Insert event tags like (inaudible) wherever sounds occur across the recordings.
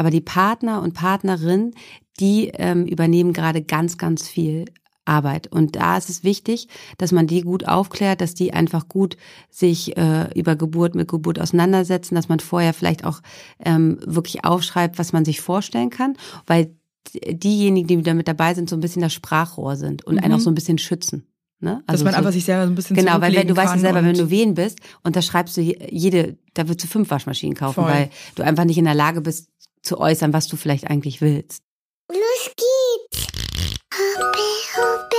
Aber die Partner und Partnerinnen, die ähm, übernehmen gerade ganz, ganz viel Arbeit. Und da ist es wichtig, dass man die gut aufklärt, dass die einfach gut sich äh, über Geburt mit Geburt auseinandersetzen, dass man vorher vielleicht auch ähm, wirklich aufschreibt, was man sich vorstellen kann, weil diejenigen, die da mit dabei sind, so ein bisschen das Sprachrohr sind und mhm. einen auch so ein bisschen schützen. Ne? Also Dass man so, einfach sich selber so ein bisschen Genau, weil wenn du weißt ja selber, wenn du Wehen bist und da schreibst du jede, da würdest du fünf Waschmaschinen kaufen, Voll. weil du einfach nicht in der Lage bist zu äußern, was du vielleicht eigentlich willst. Los geht's! Hoppe, hoppe.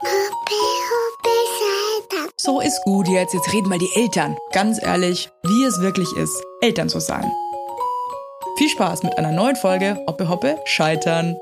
Hoppe, hoppe. So ist gut jetzt. Jetzt reden mal die Eltern. Ganz ehrlich, wie es wirklich ist, Eltern zu sein. Viel Spaß mit einer neuen Folge Hoppe Hoppe Scheitern.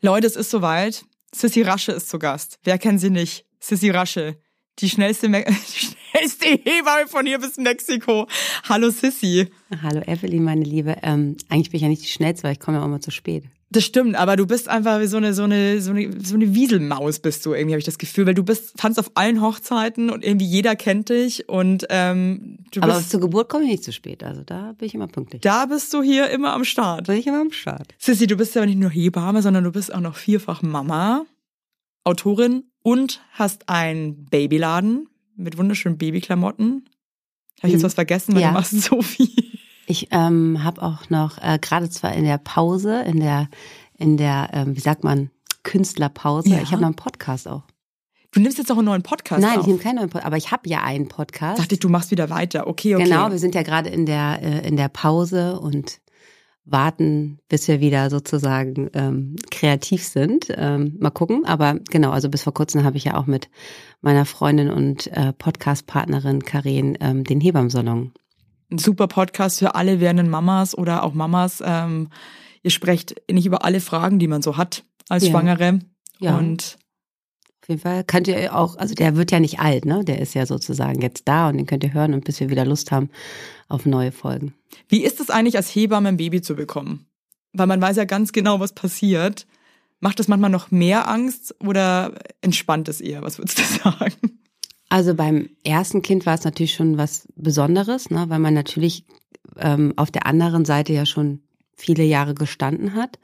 Leute, es ist soweit. Sissy Rasche ist zu Gast. Wer kennt sie nicht? Sissy Rasche. Die schnellste, Me (laughs) die schnellste Hebamme von hier bis Mexiko. Hallo Sissy. Hallo Evelyn, meine Liebe. Ähm, eigentlich bin ich ja nicht die schnellste, weil ich komme ja auch immer zu spät. Das stimmt, aber du bist einfach wie so eine, so eine, so eine, so eine Wieselmaus bist du irgendwie, habe ich das Gefühl, weil du bist, tanzt auf allen Hochzeiten und irgendwie jeder kennt dich und ähm, du Aber bist, zur Geburt komme ich nicht zu spät, also da bin ich immer pünktlich. Da bist du hier immer am Start. Bin ich immer am Start. Sissy, du bist ja nicht nur Hebamme, sondern du bist auch noch vierfach Mama, Autorin und hast einen Babyladen mit wunderschönen Babyklamotten. Habe ich jetzt hm. was vergessen, weil ja. du machst so viel. Ich ähm, habe auch noch äh, gerade zwar in der Pause, in der, in der, ähm, wie sagt man, Künstlerpause. Ja. Ich habe noch einen Podcast auch. Du nimmst jetzt auch einen neuen Podcast Nein, auf. ich nehme keinen neuen Podcast, aber ich habe ja einen Podcast. Dachte ich, du machst wieder weiter. Okay, okay. Genau, wir sind ja gerade in der äh, in der Pause und warten, bis wir wieder sozusagen ähm, kreativ sind. Ähm, mal gucken. Aber genau, also bis vor kurzem habe ich ja auch mit meiner Freundin und äh, Podcast-Partnerin Karin ähm, den Hebammsalon ein super Podcast für alle werdenden Mamas oder auch Mamas. Ähm, ihr sprecht nicht über alle Fragen, die man so hat als ja. Schwangere. Ja. Und auf jeden Fall könnt ihr auch, also der wird ja nicht alt, ne? Der ist ja sozusagen jetzt da und den könnt ihr hören und bis wir wieder Lust haben auf neue Folgen. Wie ist es eigentlich, als Hebamme ein Baby zu bekommen? Weil man weiß ja ganz genau, was passiert. Macht das manchmal noch mehr Angst oder entspannt es eher? Was würdest du (laughs) sagen? Also beim ersten Kind war es natürlich schon was Besonderes, ne, weil man natürlich ähm, auf der anderen Seite ja schon viele Jahre gestanden hat.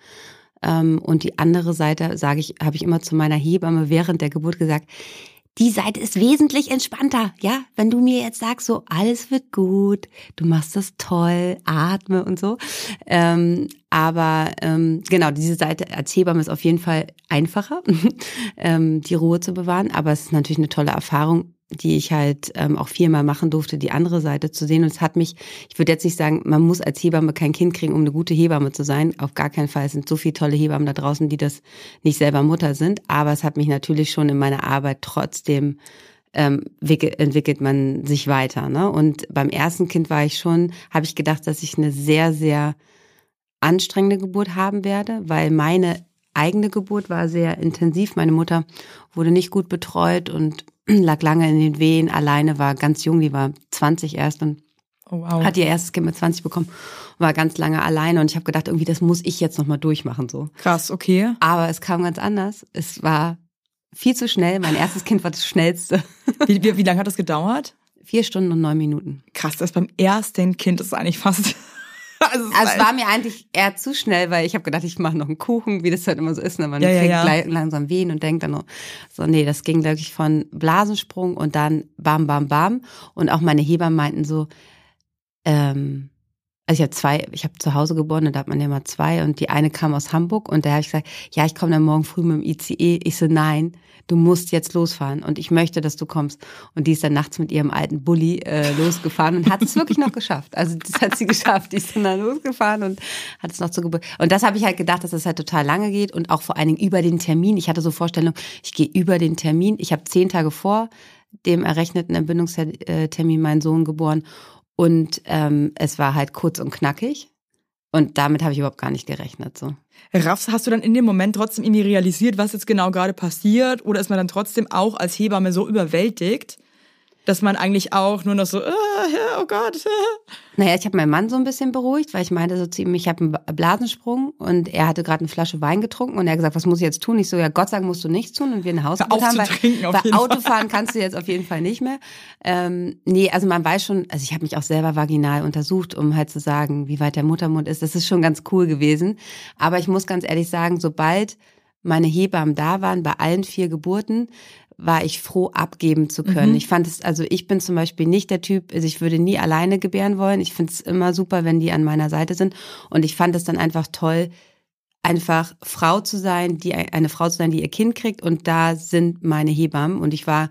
Ähm, und die andere Seite, sage ich, habe ich immer zu meiner Hebamme während der Geburt gesagt, die Seite ist wesentlich entspannter, ja. Wenn du mir jetzt sagst, so alles wird gut, du machst das toll, atme und so. Ähm, aber ähm, genau, diese Seite als Hebamme ist auf jeden Fall einfacher, (laughs) ähm, die Ruhe zu bewahren. Aber es ist natürlich eine tolle Erfahrung, die ich halt ähm, auch viermal machen durfte, die andere Seite zu sehen. Und es hat mich, ich würde jetzt nicht sagen, man muss als Hebamme kein Kind kriegen, um eine gute Hebamme zu sein. Auf gar keinen Fall. Es sind so viele tolle Hebammen da draußen, die das nicht selber Mutter sind. Aber es hat mich natürlich schon in meiner Arbeit trotzdem ähm, entwickelt man sich weiter. Ne? Und beim ersten Kind war ich schon, habe ich gedacht, dass ich eine sehr, sehr anstrengende Geburt haben werde, weil meine eigene Geburt war sehr intensiv. Meine Mutter wurde nicht gut betreut und (clears throat) lag lange in den Wehen, alleine, war ganz jung, die war 20 erst und oh, wow. hat ihr erstes Kind mit 20 bekommen war ganz lange alleine und ich habe gedacht, irgendwie das muss ich jetzt nochmal durchmachen so. Krass, okay. Aber es kam ganz anders. Es war viel zu schnell. Mein erstes Kind war das schnellste. (laughs) Wie, wie, wie lange hat das gedauert? Vier Stunden und neun Minuten. Krass, das beim ersten Kind ist eigentlich fast also, also es war mir eigentlich eher zu schnell, weil ich habe gedacht, ich mache noch einen Kuchen, wie das halt immer so ist. Ne? Man ja, kriegt ja, ja. langsam Wehen und denkt dann so, nee, das ging wirklich von Blasensprung und dann bam, bam, bam. Und auch meine Hebammen meinten so, ähm, also ich habe zwei, ich habe zu Hause geboren und da hat man ja mal zwei und die eine kam aus Hamburg und da habe ich gesagt, ja, ich komme dann morgen früh mit dem ICE. Ich so, nein, du musst jetzt losfahren und ich möchte, dass du kommst. Und die ist dann nachts mit ihrem alten Bulli äh, losgefahren und hat es wirklich noch geschafft. Also das hat sie (laughs) geschafft. Die ist dann da losgefahren und hat es noch zur Geburt. Und das habe ich halt gedacht, dass das halt total lange geht und auch vor allen Dingen über den Termin. Ich hatte so Vorstellung, ich gehe über den Termin. Ich habe zehn Tage vor dem errechneten Entbindungstermin meinen Sohn geboren und ähm, es war halt kurz und knackig. Und damit habe ich überhaupt gar nicht gerechnet. So. Raffs, hast du dann in dem Moment trotzdem irgendwie realisiert, was jetzt genau gerade passiert? Oder ist man dann trotzdem auch als Hebamme so überwältigt? Dass man eigentlich auch nur noch so, äh, oh Gott. Naja, ich habe meinen Mann so ein bisschen beruhigt, weil ich meinte so zu ihm, ich habe einen Blasensprung und er hatte gerade eine Flasche Wein getrunken und er hat gesagt, was muss ich jetzt tun? Ich so, ja, Gott sagen musst du nichts tun und wir ein Haus haben. Weil, weil Autofahren kannst du jetzt auf jeden Fall nicht mehr. Ähm, nee, also man weiß schon, also ich habe mich auch selber vaginal untersucht, um halt zu sagen, wie weit der Muttermund ist. Das ist schon ganz cool gewesen. Aber ich muss ganz ehrlich sagen, sobald meine Hebammen da waren bei allen vier Geburten, war ich froh, abgeben zu können. Mhm. Ich fand es, also ich bin zum Beispiel nicht der Typ, also ich würde nie alleine gebären wollen. Ich finde es immer super, wenn die an meiner Seite sind. Und ich fand es dann einfach toll, einfach Frau zu sein, die eine Frau zu sein, die ihr Kind kriegt. Und da sind meine Hebammen. Und ich war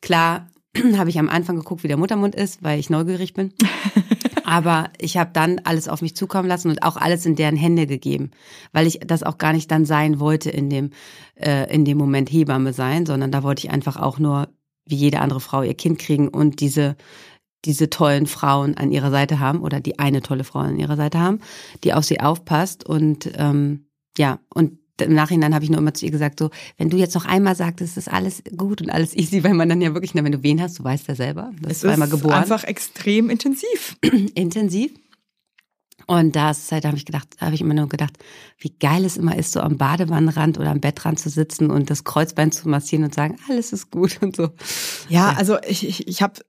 klar, (clears throat) habe ich am Anfang geguckt, wie der Muttermund ist, weil ich neugierig bin. (laughs) Aber ich habe dann alles auf mich zukommen lassen und auch alles in deren Hände gegeben, weil ich das auch gar nicht dann sein wollte in dem äh, in dem Moment Hebamme sein, sondern da wollte ich einfach auch nur wie jede andere Frau ihr Kind kriegen und diese diese tollen Frauen an ihrer Seite haben oder die eine tolle Frau an ihrer Seite haben, die auf sie aufpasst und ähm, ja und im Nachhinein habe ich nur immer zu ihr gesagt, so, wenn du jetzt noch einmal sagtest, ist alles gut und alles easy, weil man dann ja wirklich, wenn du wen hast, du weißt ja selber, das ist zweimal geboren. einfach extrem intensiv. (clears throat) intensiv. Und halt, da habe ich gedacht, habe ich immer nur gedacht, wie geil es immer ist, so am Badewannenrand oder am Bettrand zu sitzen und das Kreuzbein zu massieren und sagen, alles ist gut und so. Ja, ja. also ich, ich, ich habe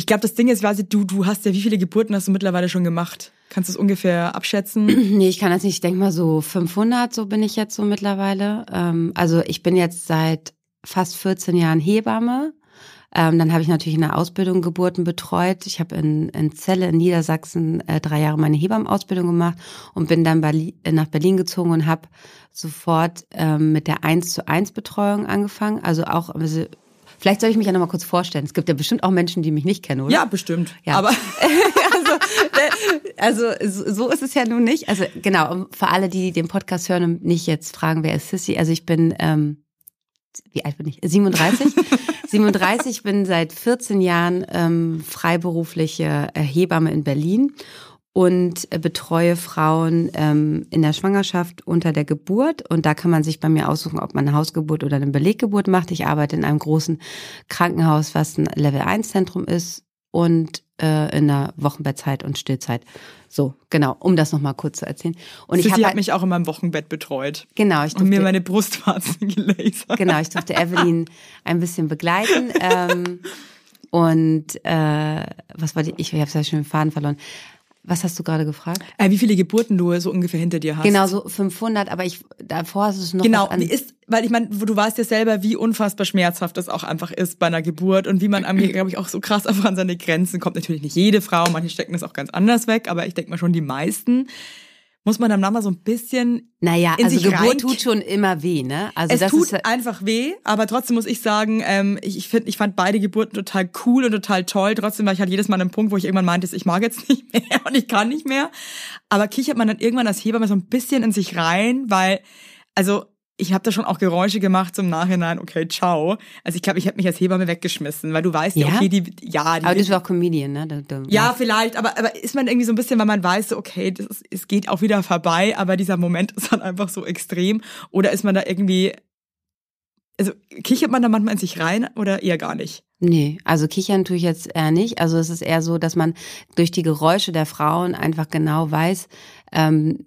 ich glaube, das Ding ist, quasi, du, du hast ja, wie viele Geburten hast du mittlerweile schon gemacht? Kannst du es ungefähr abschätzen? (clears throat) Nee, ich kann das nicht. Ich denke mal so 500, so bin ich jetzt so mittlerweile. Ähm, also ich bin jetzt seit fast 14 Jahren Hebamme. Ähm, dann habe ich natürlich in der Ausbildung Geburten betreut. Ich habe in, in Celle in Niedersachsen äh, drei Jahre meine Hebammenausbildung gemacht und bin dann Berlin, nach Berlin gezogen und habe sofort ähm, mit der 1 zu 1 Betreuung angefangen. Also auch also Vielleicht soll ich mich ja noch mal kurz vorstellen. Es gibt ja bestimmt auch Menschen, die mich nicht kennen, oder? Ja, bestimmt. Ja. Aber (laughs) also, also so ist es ja nun nicht. Also genau, für alle, die den Podcast hören und nicht jetzt fragen, wer ist Sissy? Also ich bin, ähm, wie alt bin ich? 37. 37, (laughs) bin seit 14 Jahren ähm, freiberufliche Hebamme in Berlin und betreue Frauen ähm, in der Schwangerschaft unter der Geburt. Und da kann man sich bei mir aussuchen, ob man eine Hausgeburt oder eine Beleggeburt macht. Ich arbeite in einem großen Krankenhaus, was ein Level-1-Zentrum ist und äh, in der Wochenbettzeit und Stillzeit. So, genau, um das nochmal kurz zu erzählen. Und Sissi ich habe halt, mich auch in meinem Wochenbett betreut. Genau, ich durfte, und mir meine Brustwarzen (laughs) gelasert. Genau, ich durfte Evelyn ein bisschen begleiten. ähm, und äh, was war die? Ich, ich habe ja schon den Faden verloren. Was hast du gerade gefragt? Äh, wie viele Geburten du so ungefähr hinter dir hast? Genau, so 500, aber ich davor hast du es noch Genau, ist, weil ich meine, du weißt ja selber, wie unfassbar schmerzhaft das auch einfach ist bei einer Geburt und wie man (clears throat) glaube ich, auch so krass einfach an seine Grenzen kommt. Natürlich nicht jede Frau, manche stecken das auch ganz anders weg, aber ich denke mal schon die meisten muss man dann mal so ein bisschen. Naja, in also sich Geburt rein... tut schon immer weh, ne? Also es das tut ist halt einfach weh, aber trotzdem muss ich sagen, ähm, ich, ich, find, ich fand beide Geburten total cool und total toll. Trotzdem war ich halt jedes Mal an einem Punkt, wo ich irgendwann meinte, ich mag jetzt (laughs) nicht mehr und ich kann nicht mehr. Aber kichert man dann irgendwann als Hebamme so ein bisschen in sich rein, weil, also ich habe da schon auch Geräusche gemacht zum Nachhinein, okay, ciao. Also ich glaube, ich hätte mich als Hebamme weggeschmissen, weil du weißt ja, okay, die, ja. Die, aber du bist auch Comedian, ne? Du, du, ja, vielleicht, aber, aber ist man irgendwie so ein bisschen, weil man weiß, okay, das ist, es geht auch wieder vorbei, aber dieser Moment (laughs) ist dann einfach so extrem. Oder ist man da irgendwie, also kichert man da manchmal in sich rein oder eher gar nicht? Nee, also kichern tue ich jetzt eher nicht. Also es ist eher so, dass man durch die Geräusche der Frauen einfach genau weiß, ähm,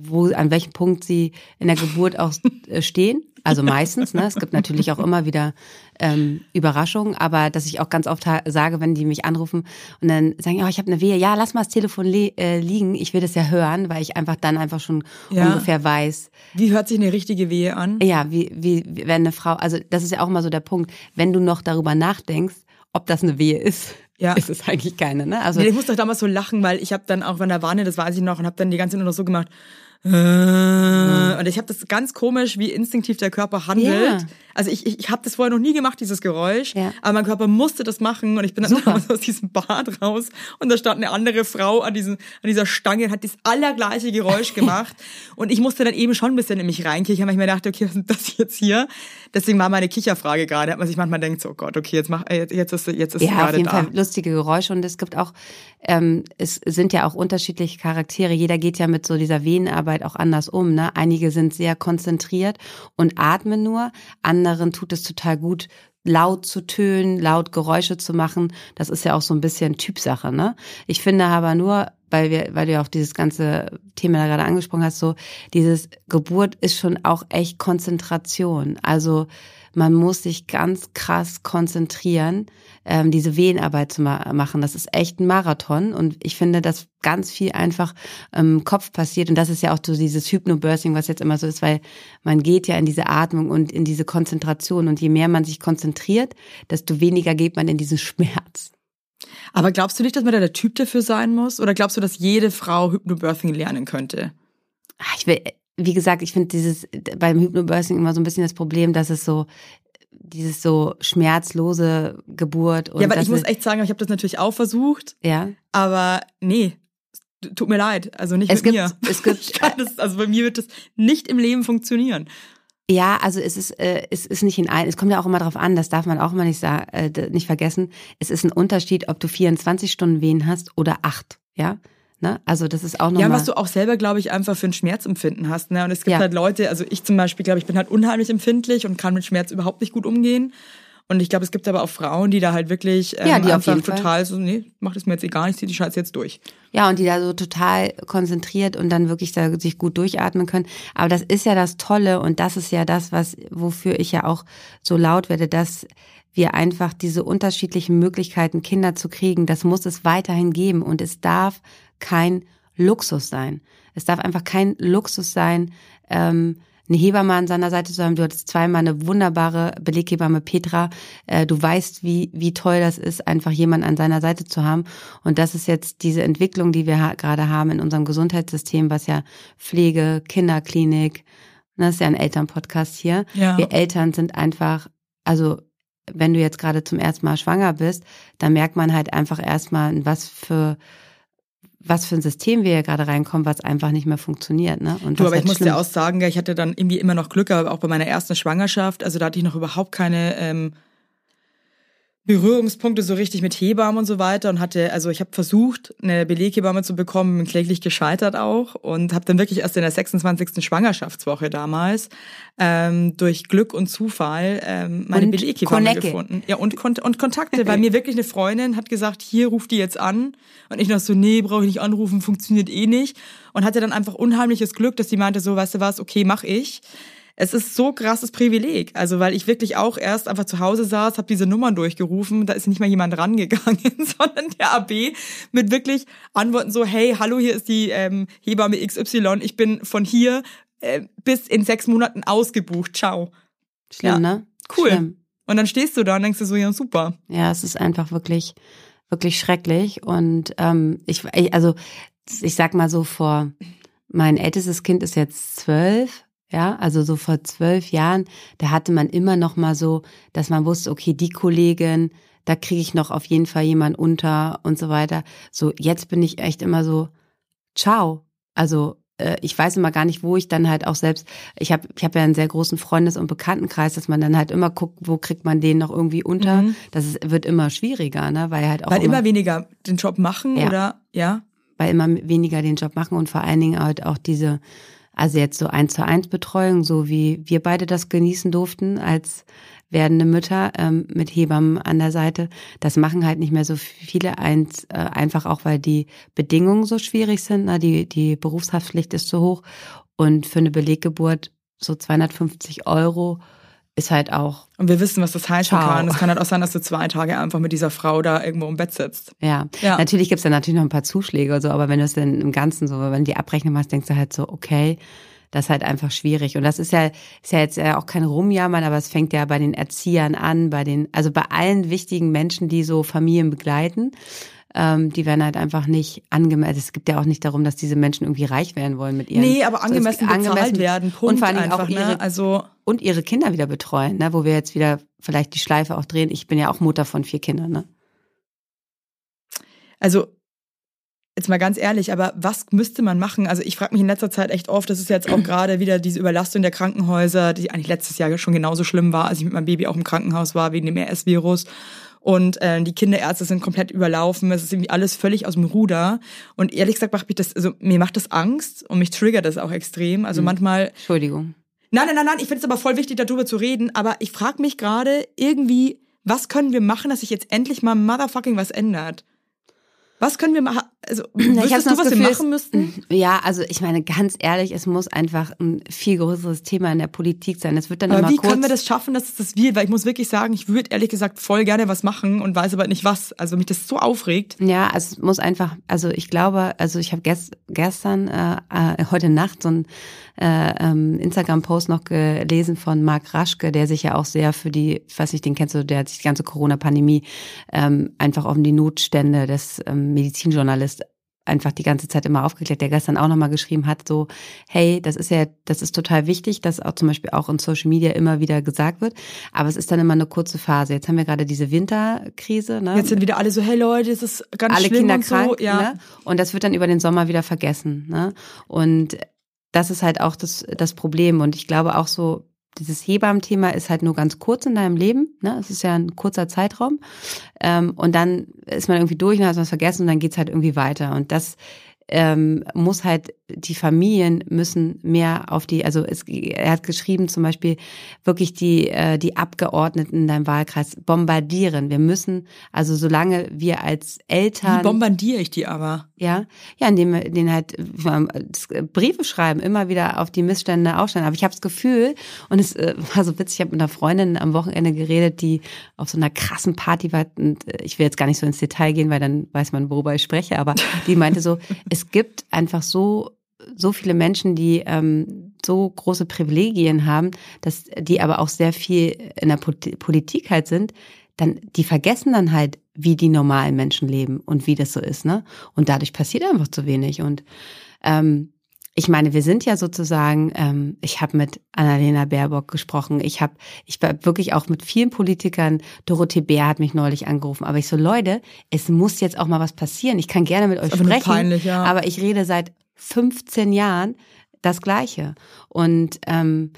wo, an welchem Punkt sie in der Geburt auch äh, stehen. Also meistens, ne? Es gibt natürlich auch immer wieder ähm, Überraschungen, aber dass ich auch ganz oft sage, wenn die mich anrufen und dann sagen, oh, ich habe eine Wehe, ja, lass mal das Telefon äh, liegen, ich will das ja hören, weil ich einfach dann einfach schon ja. ungefähr weiß. Wie hört sich eine richtige Wehe an? Ja, wie, wie, wenn eine Frau, also das ist ja auch immer so der Punkt, wenn du noch darüber nachdenkst, ob das eine Wehe ist ja. ist es eigentlich keine. Ne? Also nee, ich musste damals so lachen, weil ich habe dann auch, wenn da war, das weiß ich noch, und habe dann die ganze Zeit nur noch so gemacht, 嗯。Und ich habe das ganz komisch, wie instinktiv der Körper handelt. Ja. Also ich, ich, ich habe das vorher noch nie gemacht, dieses Geräusch. Ja. Aber mein Körper musste das machen und ich bin dann damals (laughs) aus diesem Bad raus und da stand eine andere Frau an, diesen, an dieser Stange und hat das allergleiche Geräusch gemacht. (laughs) und ich musste dann eben schon ein bisschen in mich reinkichern, weil ich mir dachte, okay, was ist das jetzt hier? Deswegen war meine Kicherfrage gerade, hat man sich manchmal denkt, so oh Gott, okay, jetzt mach, jetzt ist jetzt ist ja, gerade auf jeden da. Fall lustige Geräusche und es gibt auch, ähm, es sind ja auch unterschiedliche Charaktere. Jeder geht ja mit so dieser Venenarbeit auch anders um. Ne? Einige sind sehr konzentriert und atmen nur, anderen tut es total gut, laut zu tönen, laut Geräusche zu machen. Das ist ja auch so ein bisschen Typsache, ne? Ich finde aber nur, weil wir, weil du ja auch dieses ganze Thema da gerade angesprochen hast, so dieses Geburt ist schon auch echt Konzentration. Also man muss sich ganz krass konzentrieren, ähm, diese Wehenarbeit zu ma machen. Das ist echt ein Marathon und ich finde, dass ganz viel einfach im Kopf passiert und das ist ja auch so dieses Hypnobirthing, was jetzt immer so ist, weil man geht ja in diese Atmung und in diese Konzentration und je mehr man sich konzentriert, desto weniger geht man in diesen (laughs) Schmerz. Aber glaubst du nicht, dass man da der Typ dafür sein muss? Oder glaubst du, dass jede Frau Hypnobirthing lernen könnte? Ah, ich will, wie gesagt, ich finde dieses beim Hypnobirthing immer so ein bisschen das Problem, dass es so dieses so schmerzlose Geburt. Und ja, aber ich muss echt sagen, ich habe das natürlich auch versucht. Ja. Aber nee, tut mir leid, also nicht es mit gibt, mir. Es gibt, (laughs) das, also bei mir wird das nicht im Leben funktionieren. Ja, also es ist äh, es ist nicht in ein, es kommt ja auch immer darauf an, das darf man auch mal nicht sagen, äh, nicht vergessen. Es ist ein Unterschied, ob du 24 Stunden Wehen hast oder acht, ja. Ne? Also das ist auch nochmal. Ja, was du auch selber, glaube ich, einfach für ein Schmerzempfinden hast. Ne? Und es gibt ja. halt Leute, also ich zum Beispiel, glaube ich, bin halt unheimlich empfindlich und kann mit Schmerz überhaupt nicht gut umgehen. Und ich glaube, es gibt aber auch Frauen, die da halt wirklich ähm, ja, die einfach total Fall. so, nee, macht es mir jetzt egal, ich ziehe die Scheiße jetzt durch. Ja, und die da so total konzentriert und dann wirklich da sich gut durchatmen können. Aber das ist ja das Tolle und das ist ja das, was, wofür ich ja auch so laut werde, dass wir einfach diese unterschiedlichen Möglichkeiten, Kinder zu kriegen, das muss es weiterhin geben und es darf kein Luxus sein. Es darf einfach kein Luxus sein, ähm, eine Hebamme an seiner Seite zu haben. Du hattest zweimal eine wunderbare Beleghebamme Petra. Äh, du weißt, wie, wie toll das ist, einfach jemanden an seiner Seite zu haben. Und das ist jetzt diese Entwicklung, die wir gerade haben in unserem Gesundheitssystem, was ja Pflege, Kinderklinik, ne, das ist ja ein Elternpodcast hier. Ja. Wir Eltern sind einfach, also wenn du jetzt gerade zum ersten Mal schwanger bist, dann merkt man halt einfach erstmal, was für was für ein System wir hier gerade reinkommen, was einfach nicht mehr funktioniert. Ne? Und du, aber halt ich muss dir auch sagen, ich hatte dann irgendwie immer noch Glück, aber auch bei meiner ersten Schwangerschaft, also da hatte ich noch überhaupt keine ähm, Berührungspunkte so richtig mit Hebammen und so weiter und hatte, also ich habe versucht, eine Beleghebamme zu bekommen, bin kläglich gescheitert auch und habe dann wirklich erst in der 26. Schwangerschaftswoche damals ähm, durch Glück und Zufall ähm, meine und Beleghebamme Connecte. gefunden. Ja, und, und Kontakte, weil mir wirklich eine Freundin hat gesagt, hier ruft die jetzt an und ich noch so, nee, brauche ich nicht anrufen, funktioniert eh nicht und hatte dann einfach unheimliches Glück, dass die meinte so, weißt du was, okay, mach ich es ist so krasses Privileg. Also weil ich wirklich auch erst einfach zu Hause saß, habe diese Nummern durchgerufen, da ist nicht mal jemand rangegangen, (laughs) sondern der AB mit wirklich Antworten so, hey, hallo, hier ist die ähm, Hebamme XY, ich bin von hier äh, bis in sechs Monaten ausgebucht, ciao. Schlimm, ja. ne? Cool. Schlimm. Und dann stehst du da und denkst du so, ja, super. Ja, es ist einfach wirklich, wirklich schrecklich. Und ähm, ich, also ich sag mal so vor, mein ältestes Kind ist jetzt zwölf ja, also so vor zwölf Jahren, da hatte man immer noch mal so, dass man wusste, okay, die Kollegin, da kriege ich noch auf jeden Fall jemand unter und so weiter. So, jetzt bin ich echt immer so, ciao. Also äh, ich weiß immer gar nicht, wo ich dann halt auch selbst, ich habe ich hab ja einen sehr großen Freundes- und Bekanntenkreis, dass man dann halt immer guckt, wo kriegt man den noch irgendwie unter. Mhm. Das ist, wird immer schwieriger, ne? Weil halt auch. Weil immer, immer weniger den Job machen ja. oder ja? Weil immer weniger den Job machen und vor allen Dingen halt auch diese also jetzt so eins zu eins Betreuung, so wie wir beide das genießen durften als werdende Mütter ähm, mit Hebammen an der Seite. Das machen halt nicht mehr so viele, eins, äh, einfach auch, weil die Bedingungen so schwierig sind. Na, die, die Berufshaftpflicht ist zu hoch und für eine Beleggeburt so 250 Euro ist halt auch. Und wir wissen, was das heißen Ciao. kann. Es kann halt auch sein, dass du zwei Tage einfach mit dieser Frau da irgendwo im Bett sitzt. Ja, ja. natürlich gibt's da natürlich noch ein paar Zuschläge oder so, aber wenn du es dann im Ganzen so, wenn du die Abrechnung machst, denkst du halt so, okay, das ist halt einfach schwierig. Und das ist ja, ist ja jetzt ja auch kein Rumjammern, aber es fängt ja bei den Erziehern an, bei den, also bei allen wichtigen Menschen, die so Familien begleiten ähm, die werden halt einfach nicht angemessen. Also es gibt ja auch nicht darum, dass diese Menschen irgendwie reich werden wollen mit ihren. Nee, aber angemessen, so, angemessen bezahlt werden. Punkt und vor allem einfach, auch ihre, ne? also und ihre Kinder wieder betreuen, ne? wo wir jetzt wieder vielleicht die Schleife auch drehen. Ich bin ja auch Mutter von vier Kindern. Ne? Also jetzt mal ganz ehrlich, aber was müsste man machen? Also ich frage mich in letzter Zeit echt oft, das ist jetzt auch gerade wieder diese Überlastung der Krankenhäuser, die eigentlich letztes Jahr schon genauso schlimm war, als ich mit meinem Baby auch im Krankenhaus war wegen dem RS-Virus und äh, die Kinderärzte sind komplett überlaufen. Es ist irgendwie alles völlig aus dem Ruder. Und ehrlich gesagt macht mich das, also mir macht das Angst und mich triggert das auch extrem. Also mhm. manchmal. Entschuldigung. Nein, nein, nein, nein, ich finde es aber voll wichtig, darüber zu reden, aber ich frage mich gerade irgendwie, was können wir machen, dass sich jetzt endlich mal motherfucking was ändert? Was können wir machen? Also, (clears throat) wüsstest du, was Gefühl, wir machen müssten? (clears throat) Ja, also ich meine, ganz ehrlich, es muss einfach ein viel größeres Thema in der Politik sein. Es wird dann aber immer wie kurz können wir das schaffen, dass es das wird? Weil ich muss wirklich sagen, ich würde ehrlich gesagt voll gerne was machen und weiß aber nicht was. Also mich das so aufregt. Ja, also es muss einfach, also ich glaube, also ich habe gest, gestern, äh, äh, heute Nacht so ein äh, ähm, Instagram-Post noch gelesen von Marc Raschke, der sich ja auch sehr für die, ich weiß nicht, den kennst du, der hat sich die ganze Corona-Pandemie ähm, einfach um die Notstände des ähm, Medizinjournalist einfach die ganze Zeit immer aufgeklärt, der gestern auch nochmal geschrieben hat, so, hey, das ist ja, das ist total wichtig, dass auch zum Beispiel auch in Social Media immer wieder gesagt wird, aber es ist dann immer eine kurze Phase. Jetzt haben wir gerade diese Winterkrise. Ne? Jetzt sind wieder alle so, hey Leute, es ist ganz alle schlimm Kinder und krank, so. Ja. ne? Und das wird dann über den Sommer wieder vergessen. Ne? Und das ist halt auch das, das Problem. Und ich glaube auch so, dieses Hebammen-Thema ist halt nur ganz kurz in deinem Leben. Ne? Es ist ja ein kurzer Zeitraum. Ähm, und dann ist man irgendwie durch und hat was vergessen und dann geht's halt irgendwie weiter. Und das ähm, muss halt, die Familien müssen mehr auf die, also es, er hat geschrieben zum Beispiel wirklich die, äh, die Abgeordneten in deinem Wahlkreis bombardieren. Wir müssen, also solange wir als Eltern. Wie bombardiere ich die aber? Ja, ja, indem wir den halt Briefe schreiben, immer wieder auf die Missstände aufstellen. Aber ich habe das Gefühl, und es äh, war so witzig, ich habe mit einer Freundin am Wochenende geredet, die auf so einer krassen Party war. Und äh, ich will jetzt gar nicht so ins Detail gehen, weil dann weiß man, worüber ich spreche. Aber die meinte so, (laughs) es gibt einfach so so viele Menschen, die ähm, so große Privilegien haben, dass die aber auch sehr viel in der Politik halt sind, dann die vergessen dann halt, wie die normalen Menschen leben und wie das so ist, ne? Und dadurch passiert einfach zu wenig. Und ähm, ich meine, wir sind ja sozusagen, ähm, ich habe mit Annalena Baerbock gesprochen, ich habe, ich war wirklich auch mit vielen Politikern, Dorothee Bär hat mich neulich angerufen, aber ich so, Leute, es muss jetzt auch mal was passieren. Ich kann gerne mit euch sprechen, peinlich, ja. aber ich rede seit 15 Jahren das Gleiche. Und ähm,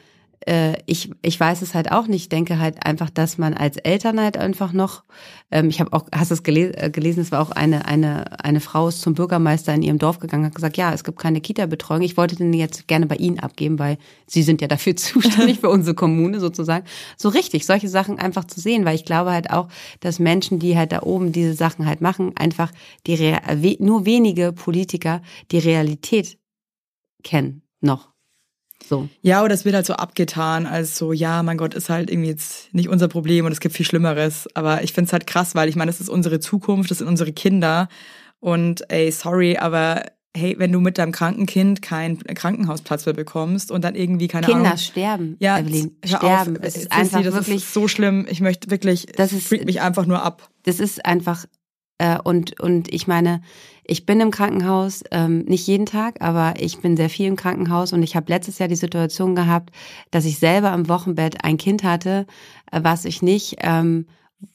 äh, ich, ich weiß es halt auch nicht. Ich denke halt einfach, dass man als Eltern halt einfach noch, ähm, ich habe auch, hast du es gelesen, äh, gelesen, es war auch eine, eine, eine Frau ist zum Bürgermeister in ihrem Dorf gegangen, hat gesagt, ja, es gibt keine Kita-Betreuung. Ich wollte den jetzt gerne bei Ihnen abgeben, weil Sie sind ja dafür (laughs) zuständig für unsere Kommune sozusagen. So richtig, solche Sachen einfach zu sehen, weil ich glaube halt auch, dass Menschen, die halt da oben diese Sachen halt machen, einfach die Real, nur wenige Politiker die Realität kennen noch. So. Ja, oder es wird halt so abgetan, als so, ja, mein Gott, ist halt irgendwie jetzt nicht unser Problem und es gibt viel Schlimmeres. Aber ich find's halt krass, weil ich meine, das ist unsere Zukunft, das sind unsere Kinder. Und ey, sorry, aber hey, wenn du mit deinem kranken Kind keinen Krankenhausplatz mehr bekommst und dann irgendwie keine Kinder Ahnung. sterben, Ja, Evelyn, sterben. Auf. Es ist einfach das wirklich, ist so schlimm. Ich möchte wirklich, Das das ist- freakt mich einfach nur ab. das ist einfach äh, und und ich meine, ich bin im Krankenhaus ähm, nicht jeden Tag, aber ich bin sehr viel im Krankenhaus und ich habe letztes Jahr die Situation gehabt, dass ich selber am Wochenbett ein Kind hatte, äh, was ich nicht ähm,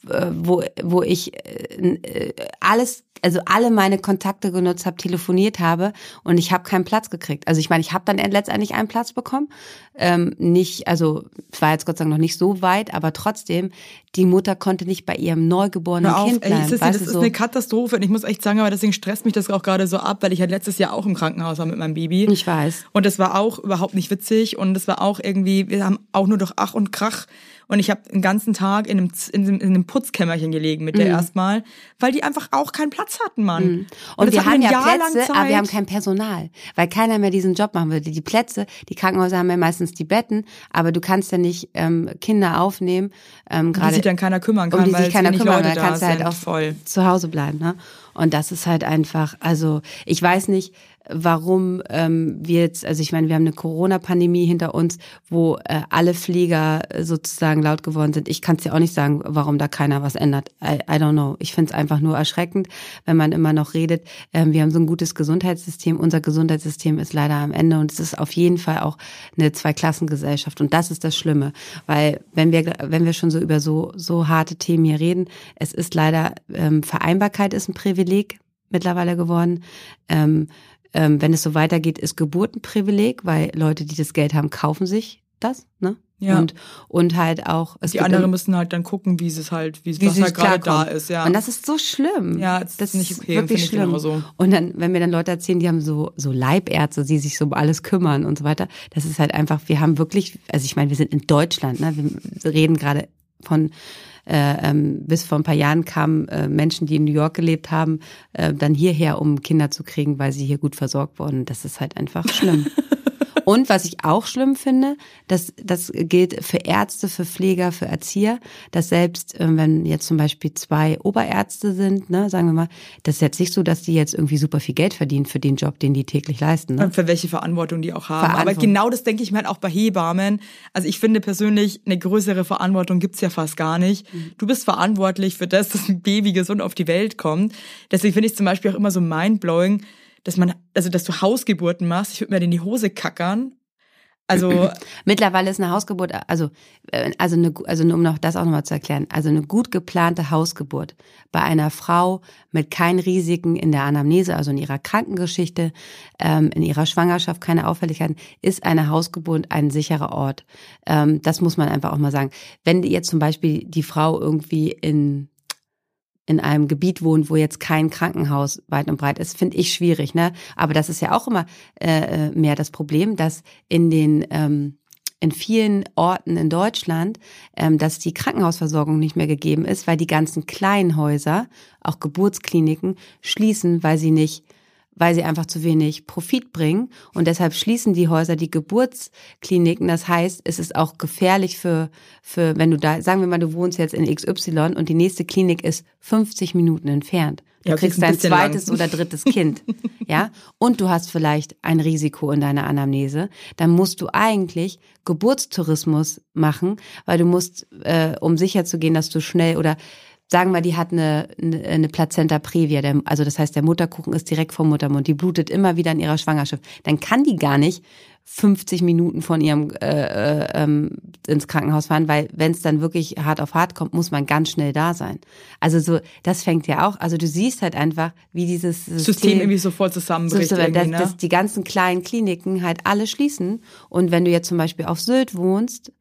äh, wo, wo ich äh, äh, alles, also alle meine Kontakte genutzt habe, telefoniert habe und ich habe keinen Platz gekriegt. Also ich meine, ich habe dann letztendlich einen Platz bekommen. Ähm, nicht, also es war jetzt Gott sei Dank noch nicht so weit, aber trotzdem, die Mutter konnte nicht bei ihrem neugeborenen auf, Kind ey, bleiben. Sissi, weißt das ist so. eine Katastrophe und ich muss echt sagen, aber deswegen stresst mich das auch gerade so ab, weil ich halt letztes Jahr auch im Krankenhaus war mit meinem Baby. Ich weiß. Und das war auch überhaupt nicht witzig und das war auch irgendwie, wir haben auch nur durch Ach und Krach und ich habe den ganzen Tag in einem, in einem, in einem Putzkämmerchen gelegen mit der erstmal, weil die einfach auch keinen Platz hatten, Mann. Mhm. Und, das wir haben ja Jahr Plätze, aber wir haben kein Personal, weil keiner mehr diesen Job machen würde. Die Plätze, die Krankenhäuser haben ja meistens die Betten, aber du kannst ja nicht ähm, Kinder aufnehmen, ähm, um die sich dann keiner kümmern kann, um die weil sich keiner kümmern, Leute dann da kannst du halt auch voll. zu Hause bleiben. Ne? Und das ist halt einfach, also ich weiß nicht, warum ähm, wir jetzt, also ich meine, wir haben eine Corona-Pandemie hinter uns, wo äh, alle Flieger sozusagen laut geworden sind. Ich kann es dir auch nicht sagen, warum da keiner was ändert. I, I don't know. Ich finde es einfach nur erschreckend, wenn man immer noch redet, ähm, wir haben so ein gutes Gesundheitssystem. Unser Gesundheitssystem ist leider am Ende und es ist auf jeden Fall auch eine Zweiklassengesellschaft. Und das ist das Schlimme, weil wenn wir, wenn wir schon so über so, so harte Themen hier reden, es ist leider, ähm, Vereinbarkeit ist ein Privileg mittlerweile geworden. Ähm, ähm, wenn es so weitergeht, ist Geburt ein Privileg, weil Leute, die das Geld haben, kaufen sich das. Ne? Ja. Und, und halt auch. Die anderen müssen halt dann gucken, wie es halt, wie, wie was halt gerade da ist, ja. Und das ist so schlimm. Ja, das, das ist nicht okay, wirklich ich schlimm. So. Und dann, wenn mir dann Leute erzählen, die haben so, so Leibärzte, die sich so um alles kümmern und so weiter, das ist halt einfach, wir haben wirklich, also ich meine, wir sind in Deutschland, ne? Wir reden gerade von äh, ähm, bis vor ein paar Jahren kamen äh, Menschen, die in New York gelebt haben, äh, dann hierher, um Kinder zu kriegen, weil sie hier gut versorgt wurden. Das ist halt einfach schlimm. (laughs) Und was ich auch schlimm finde, das, das gilt für Ärzte, für Pfleger, für Erzieher, dass selbst äh, wenn jetzt zum Beispiel zwei Oberärzte sind, ne, sagen wir mal, das ist jetzt nicht so, dass die jetzt irgendwie super viel Geld verdienen für den Job, den die täglich leisten. Ne? Und für welche Verantwortung die auch haben. Aber genau das denke ich mir halt auch bei Hebammen. Also ich finde persönlich, eine größere Verantwortung gibt's ja fast gar nicht. Mhm. Du bist verantwortlich für das, dass ein Baby gesund auf die Welt kommt. Deswegen finde ich zum Beispiel auch immer so mindblowing, dass man, also dass du Hausgeburten machst, ich würde mir in die Hose kackern. Also (clears throat) mittlerweile ist eine Hausgeburt, also äh, also eine, also um noch das auch nochmal zu erklären, also eine gut geplante Hausgeburt bei einer Frau mit keinen Risiken in der Anamnese, also in ihrer Krankengeschichte, ähm, in ihrer Schwangerschaft keine Auffälligkeiten, ist eine Hausgeburt ein sicherer Ort. Ähm, das muss man einfach auch mal sagen. Wenn jetzt zum Beispiel die Frau irgendwie in in einem Gebiet wohnt, wo jetzt kein Krankenhaus weit und breit ist, finde ich schwierig. Ne? Aber das ist ja auch immer äh, äh, mehr das Problem, dass in den ähm, in vielen Orten in Deutschland, ähm, dass die Krankenhausversorgung nicht mehr gegeben ist, weil die ganzen kleinen Häuser, auch Geburtskliniken, schließen, weil sie nicht weil sie einfach zu wenig Profit bringen. Und deshalb schließen die Häuser die Geburtskliniken. Das heißt, es ist auch gefährlich für, für, wenn du da, sagen wir mal, du wohnst jetzt in XY und die nächste Klinik ist 50 Minuten entfernt. Du ja, kriegst dein zweites lang. oder drittes Kind. (laughs) ja. Und du hast vielleicht ein Risiko in deiner Anamnese. Dann musst du eigentlich Geburtstourismus machen, weil du musst, äh, um sicher zu gehen, dass du schnell oder sagen wir, die hat eine, eine Plazenta previa, der, also das heißt, der Mutterkuchen ist direkt vom Muttermund, die blutet immer wieder in ihrer Schwangerschaft, dann kann die gar nicht 50 Minuten von ihrem äh, äh, ähm, ins Krankenhaus fahren, weil wenn es dann wirklich hart auf hart kommt, muss man ganz schnell da sein. Also so, das fängt ja auch, also du siehst halt einfach, wie dieses System, System irgendwie sofort zusammenbricht. So, dass, ne? dass die ganzen kleinen Kliniken halt alle schließen. Und wenn du jetzt zum Beispiel auf Sylt wohnst,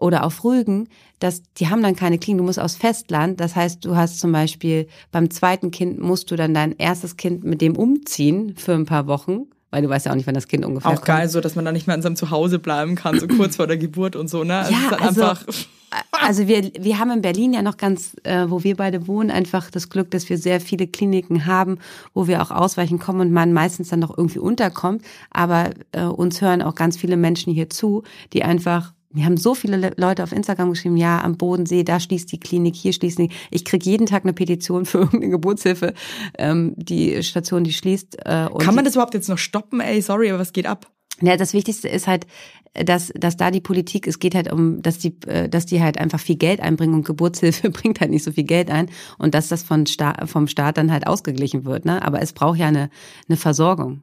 oder auf Rügen, dass die haben dann keine Klinik, du musst aus Festland. Das heißt, du hast zum Beispiel beim zweiten Kind musst du dann dein erstes Kind mit dem umziehen für ein paar Wochen. Weil du weißt ja auch nicht, wann das Kind ungefähr Auch kommt. geil, so dass man dann nicht mehr in seinem Zuhause bleiben kann, so kurz vor der Geburt und so, ne? Also ja, also, einfach (laughs) also wir, wir haben in Berlin ja noch ganz, äh, wo wir beide wohnen, einfach das Glück, dass wir sehr viele Kliniken haben, wo wir auch ausweichen kommen und man meistens dann noch irgendwie unterkommt. Aber äh, uns hören auch ganz viele Menschen hier zu, die einfach wir haben so viele Leute auf Instagram geschrieben, ja, am Bodensee, da schließt die Klinik, hier schließt die. Ich krieg jeden Tag eine Petition für (laughs) irgendeine Geburtshilfe, ähm, die Station, die schließt. Äh, Kann man das überhaupt jetzt noch stoppen? Ey, sorry, aber was geht ab? Ja, das Wichtigste ist halt, dass, dass da die Politik, es geht halt um, dass die, äh, dass die halt einfach viel Geld einbringen und Geburtshilfe (laughs) bringt halt nicht so viel Geld ein und dass das von Sta vom Staat dann halt ausgeglichen wird. Ne? Aber es braucht ja eine, eine Versorgung.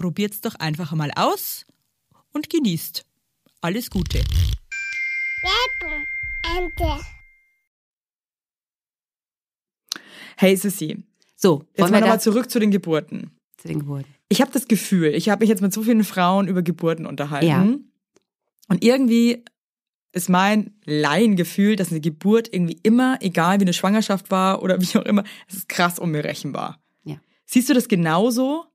probiert's doch einfach mal aus und genießt. Alles Gute. Hey Sissy. So, jetzt mal nochmal zurück zu den Geburten. Zu den Geburten. Ich habe das Gefühl, ich habe mich jetzt mit so vielen Frauen über Geburten unterhalten. Ja. Und irgendwie ist mein Laiengefühl, dass eine Geburt irgendwie immer, egal wie eine Schwangerschaft war oder (laughs) wie auch immer, es ist krass unberechenbar. Ja. Siehst du das genauso?